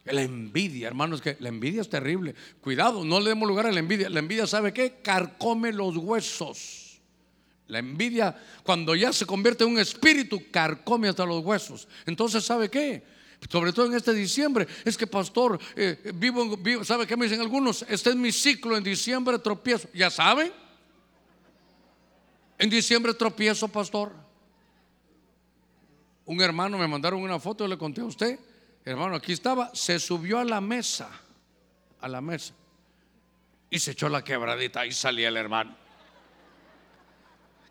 La envidia, hermano, es que la envidia es terrible. Cuidado, no le demos lugar a la envidia. La envidia, ¿sabe qué? Carcome los huesos. La envidia, cuando ya se convierte en un espíritu, carcome hasta los huesos. Entonces, ¿sabe qué? sobre todo en este diciembre, es que pastor, eh, vivo, vivo, ¿sabe qué me dicen algunos? Este es mi ciclo, en diciembre tropiezo. ¿Ya saben? En diciembre tropiezo, pastor. Un hermano me mandaron una foto, le conté a usted, hermano, aquí estaba, se subió a la mesa, a la mesa, y se echó la quebradita, ahí salía el hermano.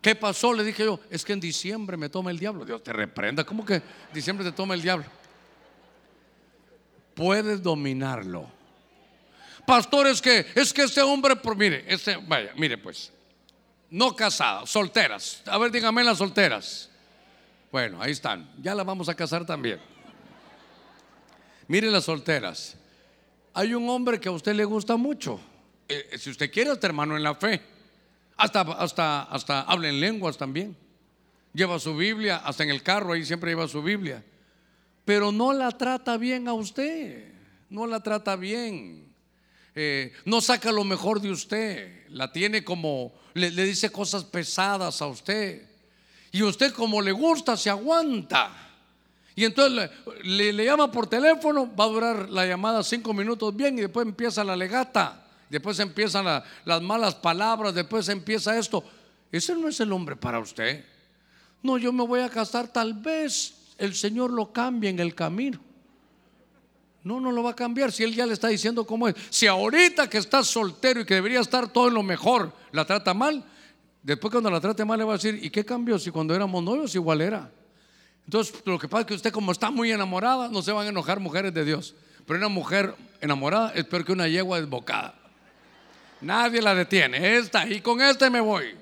¿Qué pasó? Le dije yo, es que en diciembre me toma el diablo. Dios te reprenda, ¿cómo que diciembre te toma el diablo? puedes dominarlo. Pastor, es que, es que este hombre, mire, este, vaya, mire pues, no casadas, solteras. A ver, dígame las solteras. Bueno, ahí están. Ya las vamos a casar también. Mire las solteras. Hay un hombre que a usted le gusta mucho. Eh, si usted quiere, hasta hermano en la fe. Hasta, hasta, hasta habla en lenguas también. Lleva su Biblia, hasta en el carro, ahí siempre lleva su Biblia pero no la trata bien a usted, no la trata bien. Eh, no saca lo mejor de usted, la tiene como, le, dice cosas pesadas a usted. Y usted como le gusta, se aguanta. Y entonces le, llama por teléfono, va a durar la llamada cinco minutos bien y después empieza la legata, después empiezan las malas palabras, después empieza esto. Ese no es el hombre para usted. No, yo me voy a casar tal vez el Señor lo cambia en el camino. No, no lo va a cambiar si Él ya le está diciendo cómo es. Si ahorita que estás soltero y que debería estar todo en lo mejor, la trata mal, después cuando la trate mal le va a decir, ¿y qué cambió? Si cuando éramos novios igual era. Entonces, lo que pasa es que usted como está muy enamorada, no se van a enojar mujeres de Dios. Pero una mujer enamorada es peor que una yegua desbocada. Nadie la detiene. Esta, y con este me voy.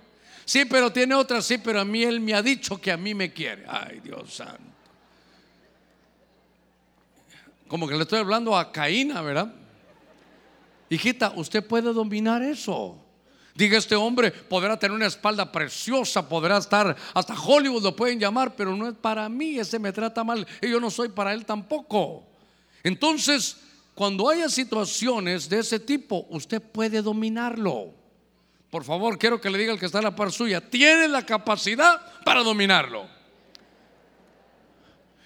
Sí, pero tiene otra, sí, pero a mí Él me ha dicho que a mí me quiere. Ay, Dios santo. Como que le estoy hablando a Caína, ¿verdad? Hijita, usted puede dominar eso. Diga este hombre, podrá tener una espalda preciosa, podrá estar, hasta Hollywood lo pueden llamar, pero no es para mí, ese me trata mal y yo no soy para él tampoco. Entonces, cuando haya situaciones de ese tipo, usted puede dominarlo. Por favor, quiero que le diga al que está a la par suya, tiene la capacidad para dominarlo.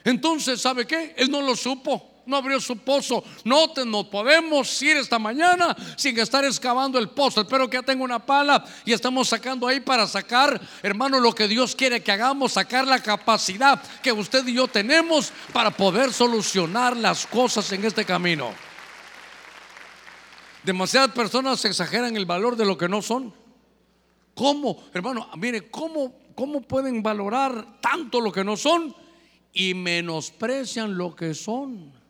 Entonces, ¿sabe qué? Él no lo supo no abrió su pozo. No nos podemos ir esta mañana sin estar excavando el pozo. Espero que ya tenga una pala y estamos sacando ahí para sacar, hermano, lo que Dios quiere que hagamos, sacar la capacidad que usted y yo tenemos para poder solucionar las cosas en este camino. Demasiadas personas exageran el valor de lo que no son. ¿Cómo? Hermano, mire, ¿cómo, cómo pueden valorar tanto lo que no son y menosprecian lo que son?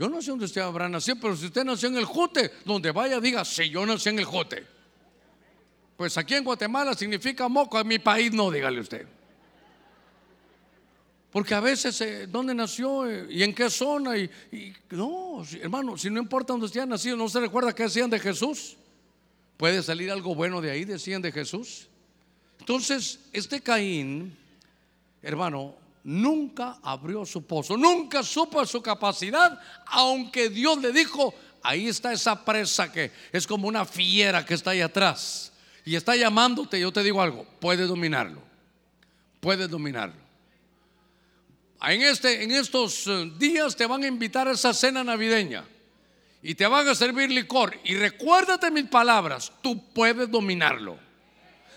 Yo no sé dónde usted habrá nacido, pero si usted nació en el Jote, donde vaya diga, si yo nací en el Jote. Pues aquí en Guatemala significa moco, en mi país no, dígale usted. Porque a veces, eh, ¿dónde nació eh, y en qué zona? Y, no, hermano, si no importa dónde usted ha nacido, ¿no se recuerda qué decían de Jesús? Puede salir algo bueno de ahí, decían de Jesús. Entonces, este Caín, hermano, nunca abrió su pozo, nunca supo su capacidad, aunque Dios le dijo, ahí está esa presa que es como una fiera que está ahí atrás y está llamándote, yo te digo algo, puedes dominarlo, puedes dominarlo. En, este, en estos eh, días te van a invitar a esa cena navideña y te van a servir licor y recuérdate mis palabras, tú puedes dominarlo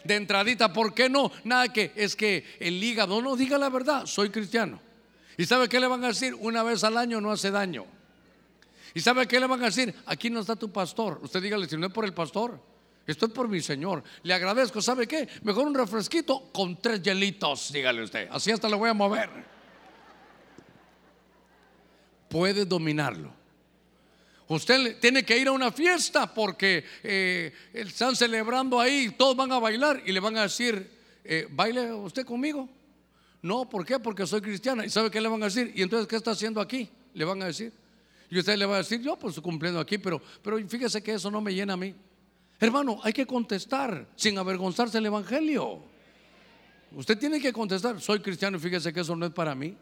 de entradita. ¿Por qué no? Nada que es que el hígado, no diga la verdad, soy cristiano. ¿Y sabe qué le van a decir? Una vez al año no hace daño. ¿Y sabe qué le van a decir? Aquí no está tu pastor. Usted dígale, si no es por el pastor, esto es por mi Señor. Le agradezco, ¿sabe qué? Mejor un refresquito con tres hielitos, dígale usted. Así hasta lo voy a mover. Puede dominarlo. Usted tiene que ir a una fiesta porque eh, están celebrando ahí, todos van a bailar y le van a decir, eh, ¿baile usted conmigo? No, ¿por qué? Porque soy cristiana. ¿Y sabe qué le van a decir? ¿Y entonces qué está haciendo aquí? Le van a decir. Y usted le va a decir, yo pues cumpliendo aquí, pero, pero fíjese que eso no me llena a mí. Hermano, hay que contestar sin avergonzarse el Evangelio. Usted tiene que contestar, soy cristiano y fíjese que eso no es para mí.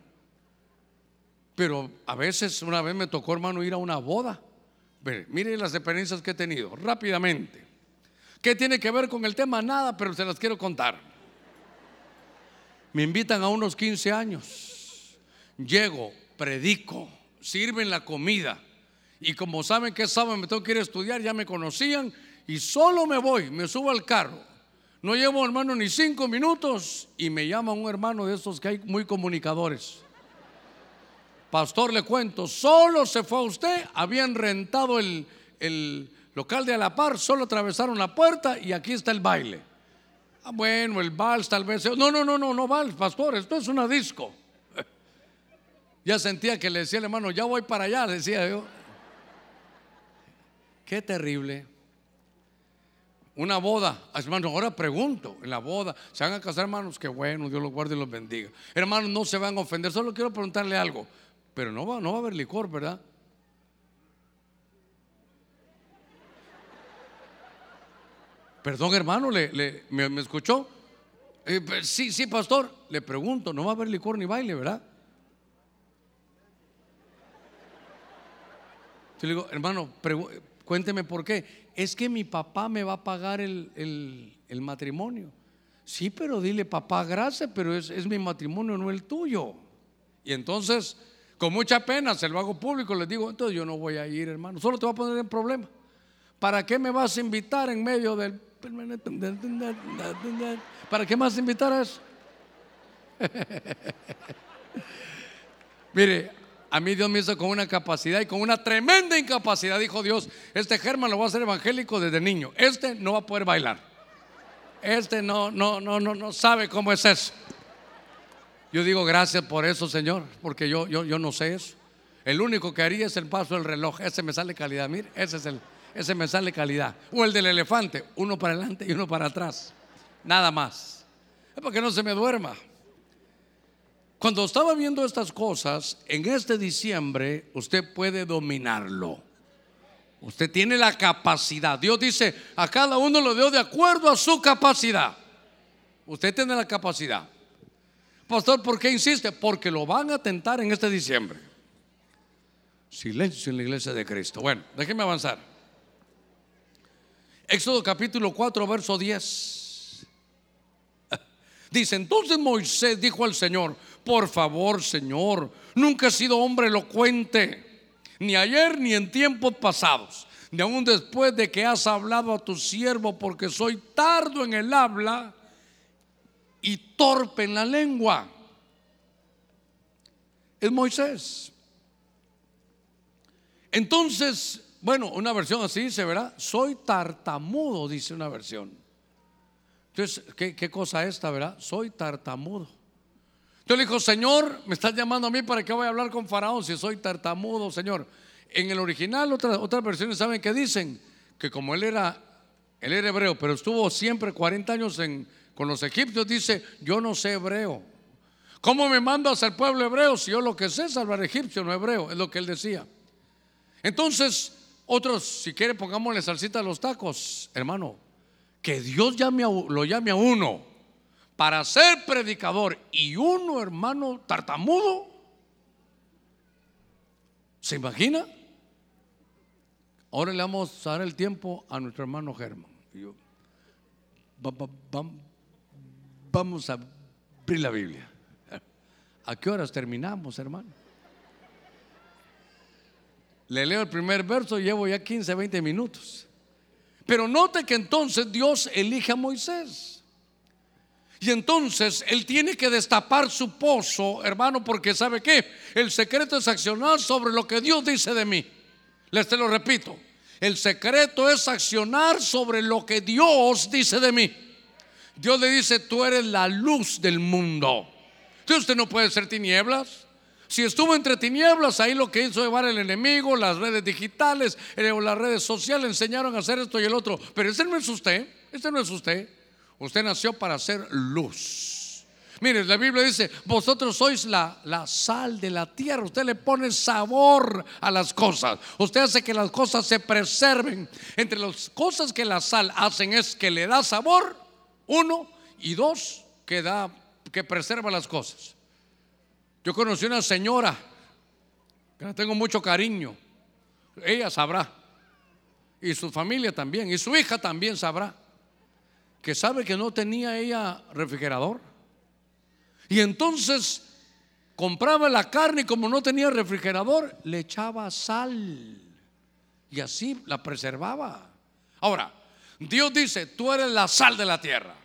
Pero a veces, una vez me tocó, hermano, ir a una boda Mire, las experiencias que he tenido rápidamente. ¿Qué tiene que ver con el tema? Nada, pero se las quiero contar. Me invitan a unos 15 años. Llego, predico, sirven la comida. Y como saben que sábado me tengo que ir a estudiar, ya me conocían. Y solo me voy, me subo al carro. No llevo, hermano, ni cinco minutos. Y me llama un hermano de estos que hay muy comunicadores. Pastor, le cuento, solo se fue a usted, habían rentado el, local de Alapar, solo atravesaron la puerta y aquí está el baile. Ah, bueno, el vals tal vez. No, no, no, no, no vals, pastor, esto es una disco. (laughs) Ya sentía que le decía el hermano, ya voy para allá, decía yo. Qué terrible. Una boda, hermano, ahora pregunto, en la boda, ¿se van a casar hermanos? Qué bueno, Dios los guarde y los bendiga. Hermanos, no se van a ofender, solo quiero preguntarle algo. Pero no va, no va a haber licor, ¿verdad? Perdón, hermano, ¿le, me, escuchó? Eh, pues, sí, sí, pastor. Le pregunto, no va a haber licor ni baile, ¿verdad? Yo le digo, hermano, cuénteme por qué. Es que mi papá me va a pagar el, el, matrimonio. Sí, pero dile, papá, gracias, pero es, es mi matrimonio, no el tuyo. Y entonces con mucha pena se lo hago público, les digo, entonces yo no voy a ir, hermano. Solo te voy a poner en problema. ¿Para qué me vas a invitar en medio del... ¿Para qué me vas a invitar a eso? (laughs) Mire, a mí Dios me hizo con una capacidad y con una tremenda incapacidad. Dijo Dios, este Germán lo va a hacer evangélico desde niño. Este no va a poder bailar. Este no, no, no, no, no sabe cómo es eso. Yo digo gracias por eso, Señor, porque yo, yo, yo no sé eso. El único que haría es el paso del reloj. Ese me sale calidad. Mire, ese es el, ese me sale calidad. O el del elefante, uno para adelante y uno para atrás. Nada más. Es para que no se me duerma. Cuando estaba viendo estas cosas, en este diciembre usted puede dominarlo. Usted tiene la capacidad. Dios dice, a cada uno lo dio de acuerdo a su capacidad. Usted tiene la capacidad. Pastor, ¿por qué insiste? Porque lo van a tentar en este diciembre. Silencio en la iglesia de Cristo. Bueno, déjeme avanzar. Éxodo capítulo 4, verso 10. (laughs) Dice, entonces Moisés dijo al Señor, por favor, Señor, nunca he sido hombre elocuente ni ayer ni en tiempos pasados, ni aún después de que has hablado a tu siervo, porque soy tardo en el habla y torpe en la lengua. Es Moisés. Entonces, bueno, una versión así se verá, soy tartamudo, dice una versión. Entonces, ¿qué, qué cosa esta, verdad? Soy tartamudo. Yo le dijo, Señor, me estás llamando a mí para que voy a hablar con Faraón si soy tartamudo, Señor. En el original, otras, otras versiones saben que dicen que como él era, él era hebreo, pero estuvo siempre 40 años en, con los egipcios, dice, yo no sé hebreo. ¿Cómo me mandas al pueblo hebreo si yo lo que sé es hablar egipcio, no hebreo? Es lo que él decía. Entonces, otros, si quiere, pongámosle salsita a los tacos, hermano. Que Dios llame lo llame a uno para ser predicador y uno, hermano, tartamudo. ¿Se imagina? Ahora le vamos a dar el tiempo a nuestro hermano Germán. Vamos a abrir la Biblia. ¿A qué horas terminamos, hermano? Le leo el primer verso, llevo ya 15, 20 minutos. Pero note que entonces Dios elige a Moisés. Y entonces él tiene que destapar su pozo, hermano, porque sabe que el secreto es accionar sobre lo que Dios dice de mí. Les te lo repito. El secreto es accionar sobre lo que Dios dice de mí. Dios le dice, tú eres la luz del mundo. Entonces usted no puede ser tinieblas. Si estuvo entre tinieblas, ahí lo que hizo llevar el enemigo, las redes digitales eh, o las redes sociales enseñaron a hacer esto y el otro. Pero ese no es usted, ese no es usted. Usted nació para ser luz. Mire, la Biblia dice, vosotros sois la, la, sal de la tierra. Usted le pone sabor a las cosas. Usted hace que las cosas se preserven. Entre las cosas que la sal hacen es que le da sabor, uno, y dos, que da, que preserva las cosas. Yo conocí una señora que la tengo mucho cariño. Ella sabrá. Y su familia también. Y su hija también sabrá que sabe que no tenía ella refrigerador. Y entonces compraba la carne y como no tenía refrigerador, le echaba sal. Y así la preservaba. Ahora, Dios dice, tú eres la sal de la tierra.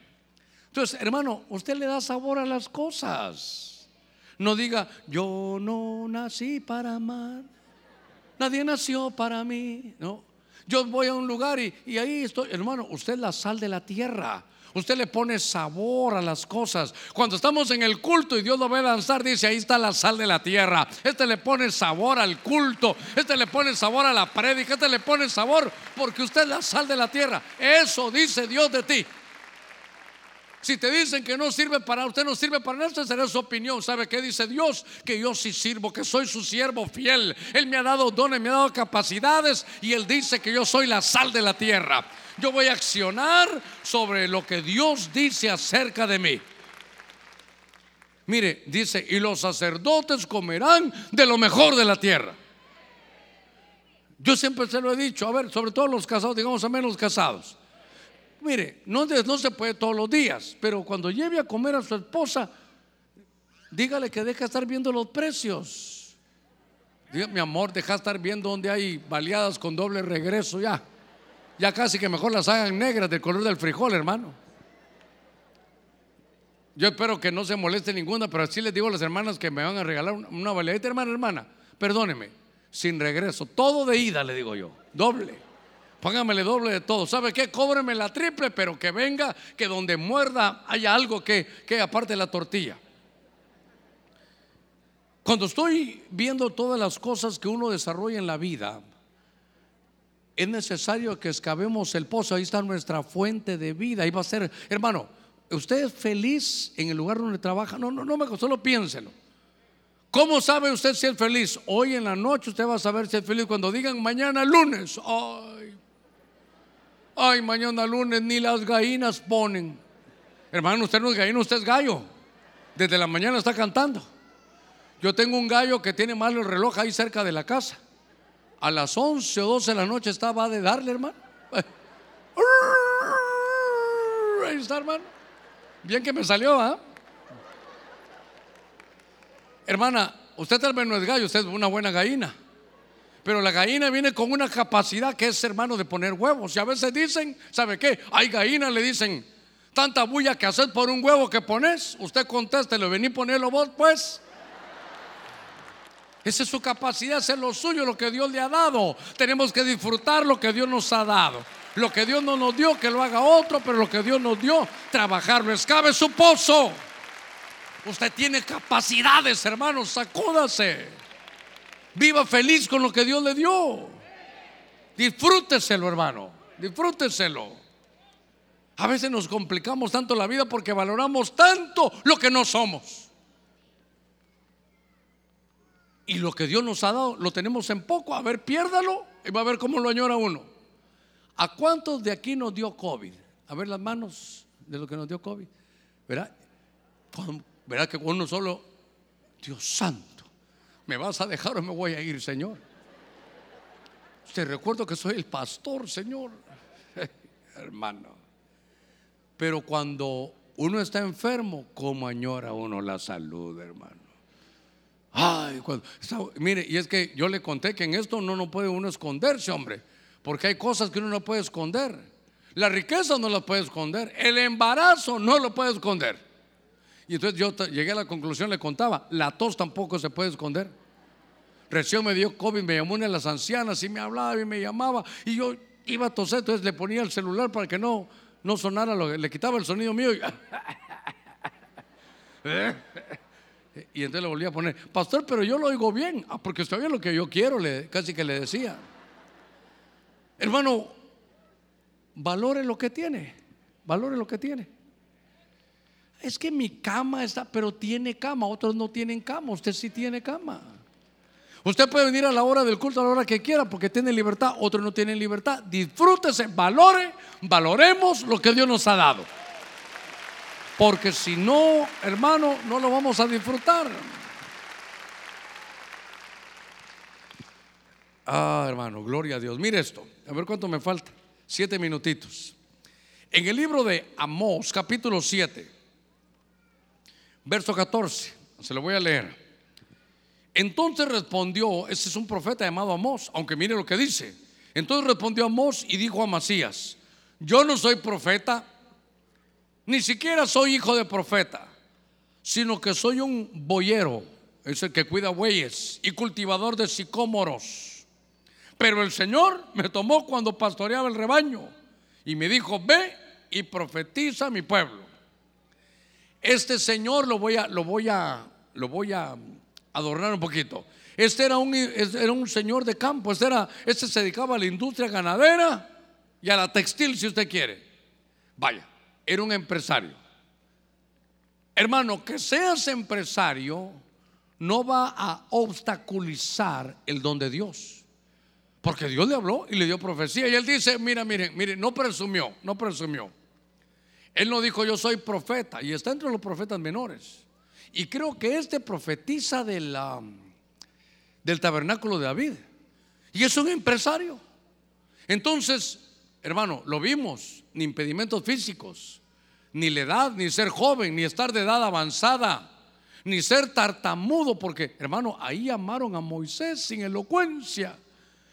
Entonces, hermano, usted le da sabor a las cosas. No diga, yo no nací para amar. Nadie nació para mí. No, yo voy a un lugar y, ahí estoy, hermano, usted es la sal de la tierra. Usted le pone sabor a las cosas. Cuando estamos en el culto y Dios lo ve lanzar, dice, ahí está la sal de la tierra. Este le pone sabor al culto. Este le pone sabor a la prédica. Este le pone sabor porque usted es la sal de la tierra. Eso dice Dios de ti. Si te dicen que no sirve para usted, no sirve para nada, esa será su opinión. ¿Sabe qué dice Dios? Que yo sí sirvo, que soy su siervo fiel. Él me ha dado dones, me ha dado capacidades y Él dice que yo soy la sal de la tierra. Yo voy a accionar sobre lo que Dios dice acerca de mí. Mire, dice, y los sacerdotes comerán de lo mejor de la tierra. Yo siempre se lo he dicho, a ver, sobre todo los casados, digamos a menos casados. Mire, no, no se puede todos los días, pero cuando lleve a comer a su esposa, dígale que deja de estar viendo los precios. Diga, mi amor, deja de estar viendo donde hay baleadas con doble regreso ya. Ya casi que mejor las hagan negras del color del frijol, hermano. Yo espero que no se moleste ninguna, pero así les digo a las hermanas que me van a regalar una baleadita, hermana, hermana, perdóneme, sin regreso, todo de ida, le digo yo, doble. Póngamele doble de todo. ¿Sabe qué? Cóbreme la triple, pero que venga, que donde muerda haya algo que, que aparte la tortilla. Cuando estoy viendo todas las cosas que uno desarrolla en la vida, es necesario que excavemos el pozo. Ahí está nuestra fuente de vida. Ahí va a ser, hermano, usted es feliz en el lugar donde trabaja. No, no, no me solo piénselo. ¿Cómo sabe usted si es feliz? Hoy en la noche usted va a saber si es feliz cuando digan mañana lunes. Ay, ay, mañana lunes ni las gallinas ponen. Hermano, usted no es gallina, usted es gallo. Desde la mañana está cantando. Yo tengo un gallo que tiene mal el reloj ahí cerca de la casa. A las 11 o 12 de la noche estaba de darle, hermano. Ahí está, hermano. Bien que me salió, ¿ah? Hermana, usted tal vez no es gallo, usted es una buena gallina. Pero la gallina viene con una capacidad que es, hermano, de poner huevos. Y a veces dicen, ¿sabe qué? Hay gallinas, le dicen, tanta bulla que hacer por un huevo que pones. Usted conteste, le vení ponerlo vos, pues. Esa es su capacidad, hacer lo suyo, lo que Dios le ha dado. Tenemos que disfrutar lo que Dios nos ha dado. Lo que Dios no nos dio, que lo haga otro, pero lo que Dios nos dio, trabajarlo. Escabe su pozo. Usted tiene capacidades, hermanos, sacúdase. Viva feliz con lo que Dios le dio. Disfrúteselo, hermano. Disfrúteselo. A veces nos complicamos tanto la vida porque valoramos tanto lo que no somos. Y lo que Dios nos ha dado lo tenemos en poco. A ver, piérdalo y va a ver cómo lo añora uno. ¿A cuántos de aquí nos dio COVID? A ver las manos de lo que nos dio COVID. ¿Verdad? ¿Verdad que uno solo, Dios santo, ¿me vas a dejar o me voy a ir, Señor? Te recuerdo que soy el pastor, Señor. (laughs) Hermano. Pero cuando uno está enfermo, ¿cómo añora uno la salud, hermano? Ay, cuando, mire, y es que yo le conté que en esto no, no puede uno esconderse, hombre, porque hay cosas que uno no puede esconder. La riqueza no la puede esconder, el embarazo no lo puede esconder. Y entonces yo llegué a la conclusión, le contaba, la tos tampoco se puede esconder. Recién me dio COVID, me llamó una de las ancianas y me hablaba y me llamaba y yo iba a toser, entonces le ponía el celular para que no, no sonara, lo, le quitaba el sonido mío y, (laughs) y entonces le volvía a poner, pastor, pero yo lo oigo bien, ah, porque está bien lo que yo quiero, casi que le decía. Hermano, valore lo que tiene, valore lo que tiene. Es que mi cama está, pero tiene cama, otros no tienen cama, usted sí tiene cama. Usted puede venir a la hora del culto a la hora que quiera porque tiene libertad, otros no tienen libertad. Disfrútese, valore, valoremos lo que Dios nos ha dado. Porque si no, hermano, no lo vamos a disfrutar. Ah, hermano, gloria a Dios. Mire esto, a ver cuánto me falta. Siete minutitos. En el libro de Amós, capítulo 7, verso 14, se lo voy a leer. Entonces respondió, ese es un profeta llamado Amós, aunque mire lo que dice. Entonces respondió Amós y dijo a Masías, yo no soy profeta, ni siquiera soy hijo de profeta, sino que soy un boyero, es el que cuida bueyes y cultivador de sicómoros. Pero el Señor me tomó cuando pastoreaba el rebaño y me dijo, ve y profetiza a mi pueblo. Este Señor lo voy a, lo voy a, lo voy a adornar un poquito. Este era un, era un señor de campo, este, era, este se dedicaba a la industria ganadera y a la textil, si usted quiere. Vaya, era un empresario. Hermano, que seas empresario no va a obstaculizar el don de Dios. Porque Dios le habló y le dio profecía. Y él dice, mira, mire, mire, no presumió, no presumió. Él no dijo yo soy profeta y está entre los profetas menores. Y creo que este profetiza de la, del tabernáculo de David. Y es un empresario. Entonces, hermano, lo vimos, ni impedimentos físicos, ni la edad, ni ser joven, ni estar de edad avanzada, ni ser tartamudo, porque, hermano, ahí llamaron a Moisés sin elocuencia.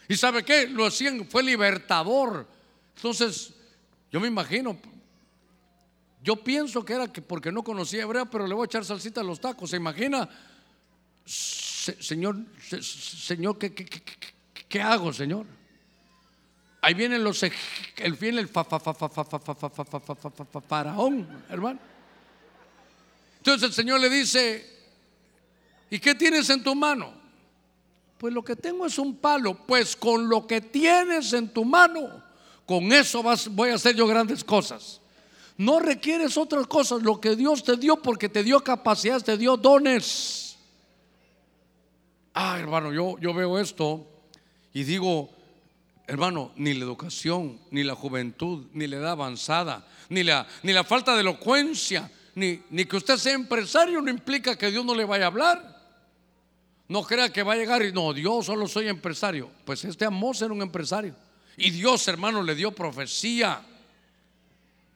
¿Y sabe qué? Lo hacían, fue libertador. Entonces, yo me imagino, yo pienso que era que porque no conocía hebrea, pero le voy a echar salsita a los tacos. ¿Se imagina? señor, señor, ¿qué, qué, qué, qué hago, Señor? Ahí vienen los, el viene el faraón, hermano. Entonces el Señor le dice, ¿y qué tienes en tu mano? Pues lo que tengo es un palo, pues con lo que tienes en tu mano, con eso vas, voy a hacer yo grandes cosas. No requieres otras cosas, lo que Dios te dio porque te dio capacidades, te dio dones. Ah, hermano, yo, yo veo esto y digo, hermano, ni la educación, ni la juventud, ni la edad avanzada, ni la, ni la falta de elocuencia, ni, ni que usted sea empresario no implica que Dios no le vaya a hablar. No crea que va a llegar y no, Dios solo soy empresario. Pues este Amós era un empresario. Y Dios, hermano, le dio profecía.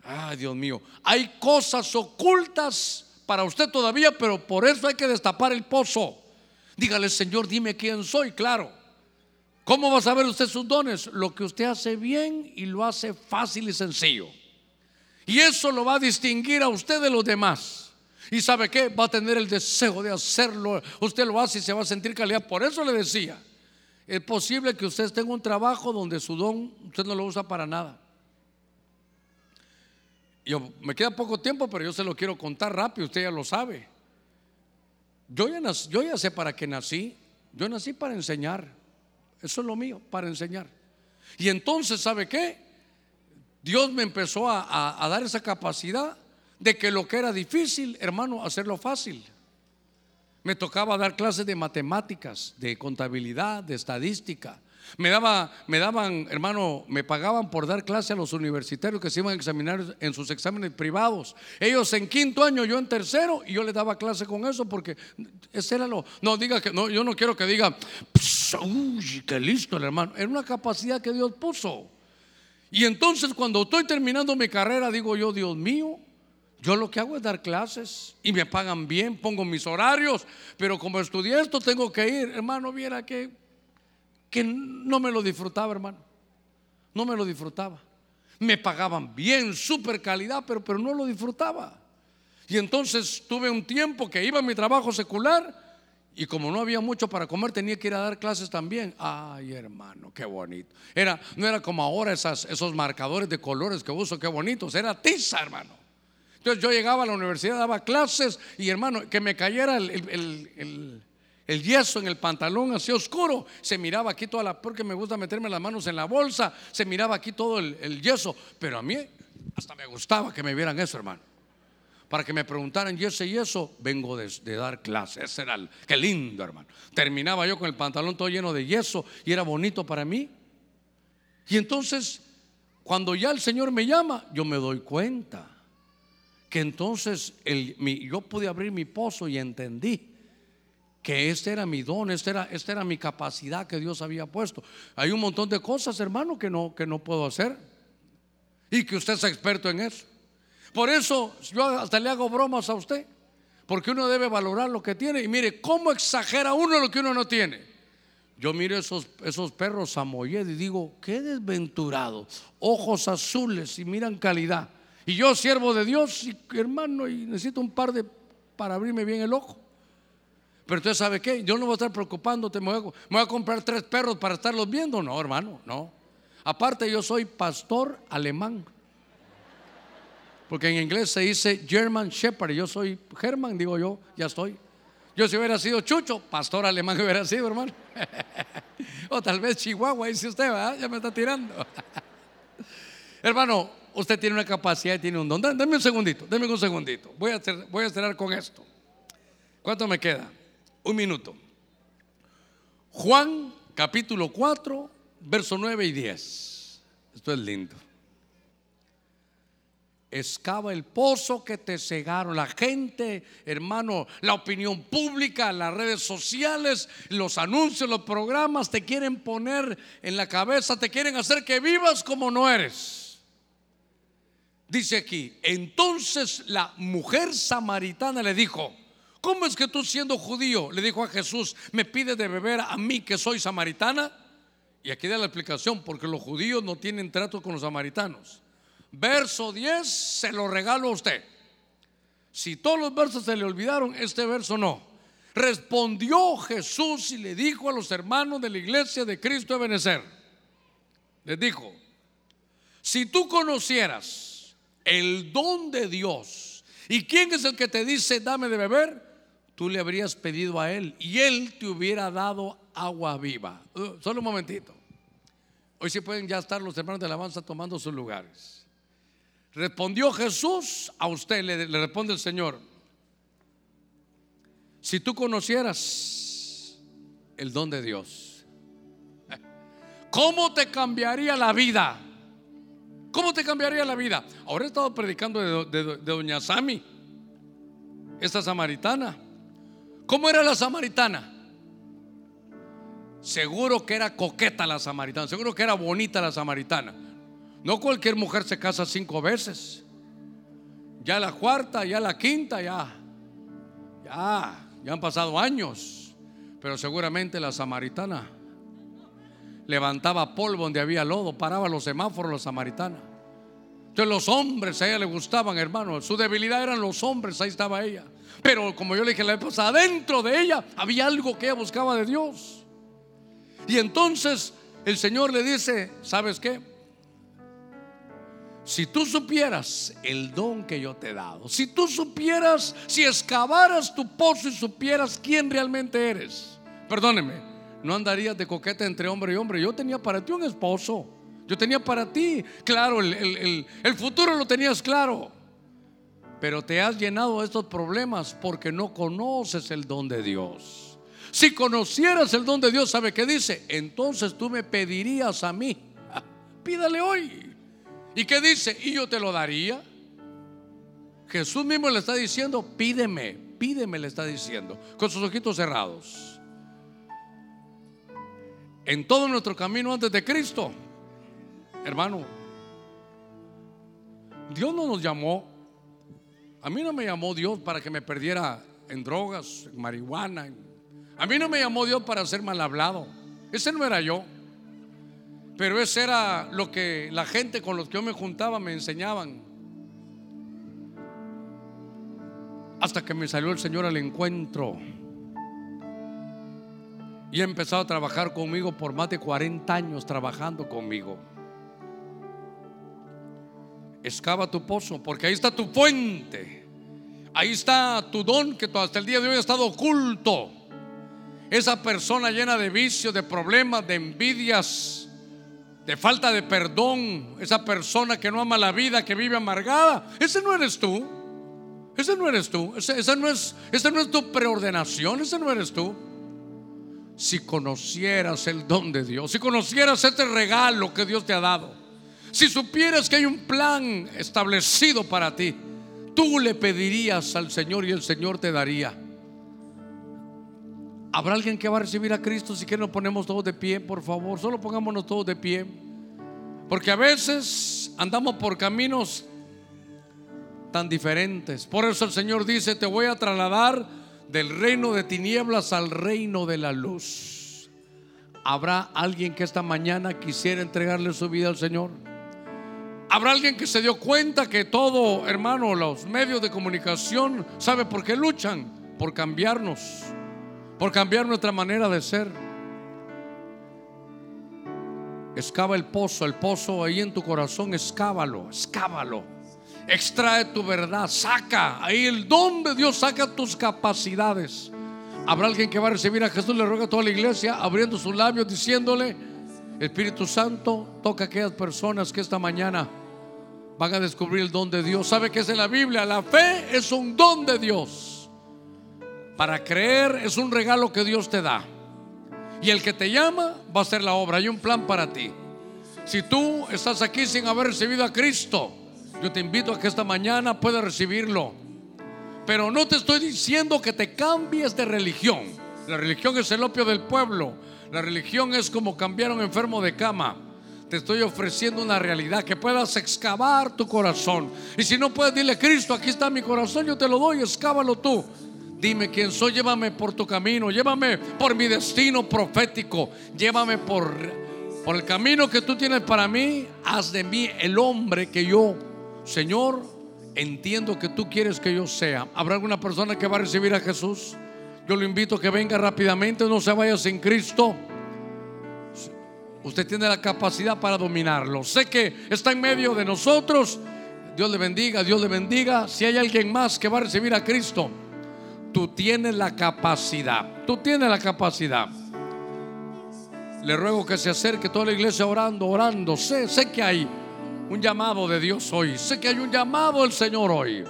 Ay, Dios mío. Hay cosas ocultas para usted todavía, pero por eso hay que destapar el pozo. Dígale, Señor, dime quién soy, claro. ¿Cómo va a saber usted sus dones? Lo que usted hace bien y lo hace fácil y sencillo. Y eso lo va a distinguir a usted de los demás. Y sabe qué? Va a tener el deseo de hacerlo. Usted lo hace y se va a sentir calidad. Por eso le decía, es posible que usted tenga un trabajo donde su don usted no lo usa para nada. Yo, me queda poco tiempo, pero yo se lo quiero contar rápido, usted ya lo sabe. Yo ya, yo ya sé para qué nací. Yo nací para enseñar. Eso es lo mío, para enseñar. Y entonces, ¿sabe qué? Dios me empezó a, a dar esa capacidad de que lo que era difícil, hermano, hacerlo fácil. Me tocaba dar clases de matemáticas, de contabilidad, de estadística. Me, daba, me daban, hermano, me pagaban por dar clase a los universitarios que se iban a examinar en sus exámenes privados. Ellos en quinto año, yo en tercero, y yo les daba clase con eso porque ese era lo. No diga que, no, yo no quiero que diga, uy, qué listo el hermano. Era una capacidad que Dios puso. Y entonces, cuando estoy terminando mi carrera, digo yo, Dios mío, yo lo que hago es dar clases y me pagan bien, pongo mis horarios, pero como estudié esto tengo que ir. Hermano, viera que, que no me lo disfrutaba, hermano. No me lo disfrutaba. Me pagaban bien, super calidad, pero, pero no lo disfrutaba. Y entonces tuve un tiempo que iba a mi trabajo secular y como no había mucho para comer, tenía que ir a dar clases también. Ay, hermano, qué bonito. Era, no era como ahora esas, esos marcadores de colores que uso, qué bonitos. Era tiza, hermano. Entonces yo llegaba a la universidad, daba clases y hermano, que me cayera el, yeso en el pantalón así oscuro, se miraba aquí toda la, porque me gusta meterme las manos en la bolsa, se miraba aquí todo el, yeso, pero a mí hasta me gustaba que me vieran eso, hermano. Para que me preguntaran, y ese yeso, vengo de, dar clases, ese era el, qué lindo, hermano. Terminaba yo con el pantalón todo lleno de yeso y era bonito para mí. Y entonces, cuando ya el Señor me llama, yo me doy cuenta que entonces yo pude abrir mi pozo y entendí que este era mi don, esta era, esta era mi capacidad que Dios había puesto. Hay un montón de cosas, hermano, que no, que no puedo hacer y que usted es experto en eso. Por eso yo hasta le hago bromas a usted, porque uno debe valorar lo que tiene y mire cómo exagera uno lo que uno no tiene. Yo miro esos, esos perros samoyed y digo, qué desventurado, ojos azules y miran calidad. Y yo, siervo de Dios, y, hermano, y necesito un par de para abrirme bien el ojo. Pero usted sabe qué, yo no voy a estar preocupándote, me voy, a, comprar tres perros para estarlos viendo. No, hermano, no. Aparte, yo soy pastor alemán. Porque en inglés se dice German Shepherd. Yo soy German, digo yo, ya estoy. Yo si hubiera sido Chucho, pastor alemán hubiera sido, hermano. (laughs) o tal vez Chihuahua, dice usted, ¿verdad? Ya me está tirando. (laughs) hermano, usted tiene una capacidad y tiene un don. Dame un segundito, dame un segundito. Voy a, voy a cerrar con esto. ¿Cuánto me queda? Un minuto. Juan capítulo 4, verso 9 y 10. Esto es lindo. Escava el pozo que te cegaron. La gente, hermano, la opinión pública, las redes sociales, los anuncios, los programas te quieren poner en la cabeza, te quieren hacer que vivas como no eres. Dice aquí, entonces la mujer samaritana le dijo, ¿cómo es que tú siendo judío, le dijo a Jesús, me pide de beber a mí que soy samaritana? Y aquí da la explicación, porque los judíos no tienen trato con los samaritanos. Verso 10, se lo regalo a usted. Si todos los versos se le olvidaron, este verso no. Respondió Jesús y le dijo a los hermanos de la iglesia de Cristo de Benecer, les dijo, si tú conocieras el don de Dios. ¿Y quién es el que te dice, dame de beber? Tú le habrías pedido a él y él te hubiera dado agua viva. Uh, solo un momentito. Hoy sí pueden ya estar los hermanos de alabanza tomando sus lugares. Respondió Jesús a usted, le, responde el Señor. Si tú conocieras el don de Dios. ¿Cómo te cambiaría la vida? ¿Cómo te cambiaría la vida? Ahora he estado predicando de, de doña Sami, esta samaritana. ¿Cómo era la samaritana? Seguro que era coqueta la samaritana, seguro que era bonita la samaritana. No cualquier mujer se casa cinco veces. Ya la cuarta, ya la quinta, ya. Ya, ya han pasado años. Pero seguramente la samaritana levantaba polvo donde había lodo, paraba los semáforos la samaritana. Entonces los hombres a ella le gustaban, hermano. Su debilidad eran los hombres, ahí estaba ella. Pero como yo le dije la vez pasada, dentro de ella había algo que ella buscaba de Dios. Y entonces el Señor le dice, ¿sabes qué? Si tú supieras el don que yo te he dado, si tú supieras, si excavaras tu pozo y supieras quién realmente eres, perdóneme, no andarías de coqueta entre hombre y hombre. Yo tenía para ti un esposo, yo tenía para ti, claro, el, el futuro lo tenías claro, pero te has llenado de estos problemas porque no conoces el don de Dios. Si conocieras el don de Dios, ¿sabe qué dice? Entonces tú me pedirías a mí. Pídale hoy. ¿Y qué dice? Y yo te lo daría. Jesús mismo le está diciendo, pídeme, pídeme, le está diciendo, con sus ojitos cerrados. En todo nuestro camino antes de Cristo, hermano, Dios no nos llamó. A mí no me llamó Dios para que me perdiera en drogas, en marihuana. A mí no me llamó Dios para ser mal hablado. Ese no era yo. Pero ese era lo que la gente con los que yo me juntaba me enseñaban. Hasta que me salió el Señor al encuentro. Y ha empezado a trabajar conmigo por más de 40 años trabajando conmigo. Excava tu pozo, porque ahí está tu fuente. Ahí está tu don que hasta el día de hoy ha estado oculto. Esa persona llena de vicios, de problemas, de envidias, de falta de perdón, esa persona que no ama la vida, que vive amargada, ese no eres tú. Ese no eres tú. Ese, no, es, ese no es tu preordenación, ese no eres tú. Si conocieras el don de Dios, si conocieras este regalo que Dios te ha dado, si supieras que hay un plan establecido para ti, tú le pedirías al Señor y el Señor te daría. ¿Habrá alguien que va a recibir a Cristo? Si que nos ponemos todos de pie, por favor. Solo pongámonos todos de pie. Porque a veces andamos por caminos tan diferentes. Por eso el Señor dice, te voy a trasladar del reino de tinieblas al reino de la luz. ¿Habrá alguien que esta mañana quisiera entregarle su vida al Señor? ¿Habrá alguien que se dio cuenta que todo, hermano, los medios de comunicación, sabe por qué luchan? Por cambiarnos por cambiar nuestra manera de ser. Excava el pozo, el pozo ahí en tu corazón, excávalo, excávalo. Extrae tu verdad, saca ahí el don de Dios, saca tus capacidades. Habrá alguien que va a recibir a Jesús, le ruega a toda la iglesia, abriendo sus labios, diciéndole, Espíritu Santo, toca a aquellas personas que esta mañana van a descubrir el don de Dios. ¿Sabe que es en la Biblia? La fe es un don de Dios. Para creer es un regalo que Dios te da. Y el que te llama va a hacer la obra. Hay un plan para ti. Si tú estás aquí sin haber recibido a Cristo, yo te invito a que esta mañana puedas recibirlo. Pero no te estoy diciendo que te cambies de religión. La religión es el opio del pueblo. La religión es como cambiar un enfermo de cama. Te estoy ofreciendo una realidad que puedas excavar tu corazón. Y si no puedes, dile, Cristo, aquí está mi corazón, yo te lo doy, excávalo tú. Dime quién soy, llévame por tu camino, llévame por mi destino profético, llévame por, por el camino que tú tienes para mí. Haz de mí el hombre que yo, Señor, entiendo que tú quieres que yo sea. ¿Habrá alguna persona que va a recibir a Jesús? Yo lo invito a que venga rápidamente, no se vaya sin Cristo. Usted tiene la capacidad para dominarlo. Sé que está en medio de nosotros. Dios le bendiga, Dios le bendiga. Si hay alguien más que va a recibir a Cristo tú tienes la capacidad. Tú tienes la capacidad. Le ruego que se acerque toda la iglesia orando, orando. Sé, sé que hay un llamado de Dios hoy. Sé que hay un llamado del Señor hoy.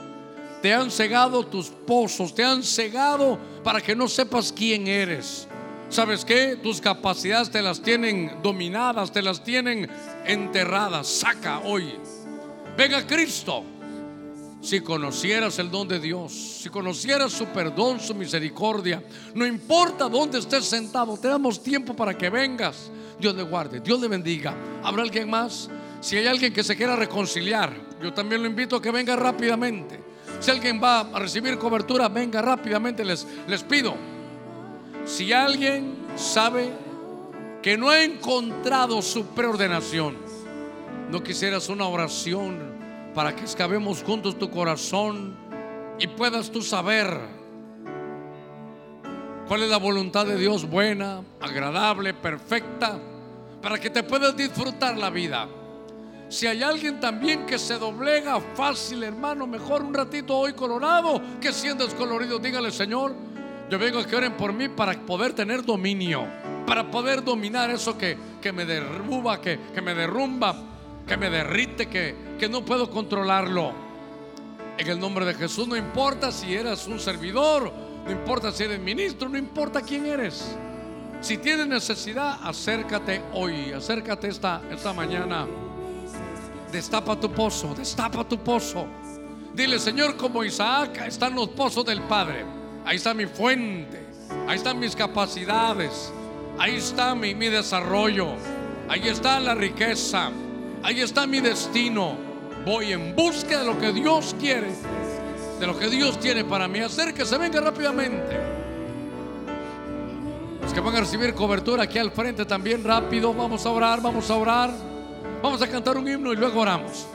Te han cegado tus pozos, te han cegado para que no sepas quién eres. ¿Sabes qué? Tus capacidades te las tienen dominadas, te las tienen enterradas. Saca hoy. Venga Cristo. Si conocieras el don de Dios, si conocieras su perdón, su misericordia, no importa dónde estés sentado, te damos tiempo para que vengas. Dios le guarde, Dios le bendiga. ¿Habrá alguien más? Si hay alguien que se quiera reconciliar, yo también lo invito a que venga rápidamente. Si alguien va a recibir cobertura, venga rápidamente, les, les pido. Si alguien sabe que no ha encontrado su preordenación, no quisieras una oración para que escabemos juntos tu corazón y puedas tú saber cuál es la voluntad de Dios buena, agradable, perfecta, para que te puedas disfrutar la vida. Si hay alguien también que se doblega fácil, hermano, mejor un ratito hoy colorado que siendo descolorido. Dígale, Señor, yo vengo a que oren por mí para poder tener dominio, para poder dominar eso que, que me derruba, que, que me derrumba, que me derrite, que, que no puedo controlarlo. En el nombre de Jesús, no importa si eres un servidor, no importa si eres ministro, no importa quién eres. Si tienes necesidad, acércate hoy, acércate esta, esta mañana. Destapa tu pozo, destapa tu pozo. Dile, Señor, como Isaac, están los pozos del Padre. Ahí está mi fuente, ahí están mis capacidades, ahí está mi, mi desarrollo, ahí está la riqueza, ahí está mi destino voy en busca de lo que Dios quiere, de lo que Dios tiene para mí. Acérquese, venga rápidamente. Los que van a recibir cobertura aquí al frente también rápido. Vamos a orar, vamos a orar. Vamos a cantar un himno y luego oramos.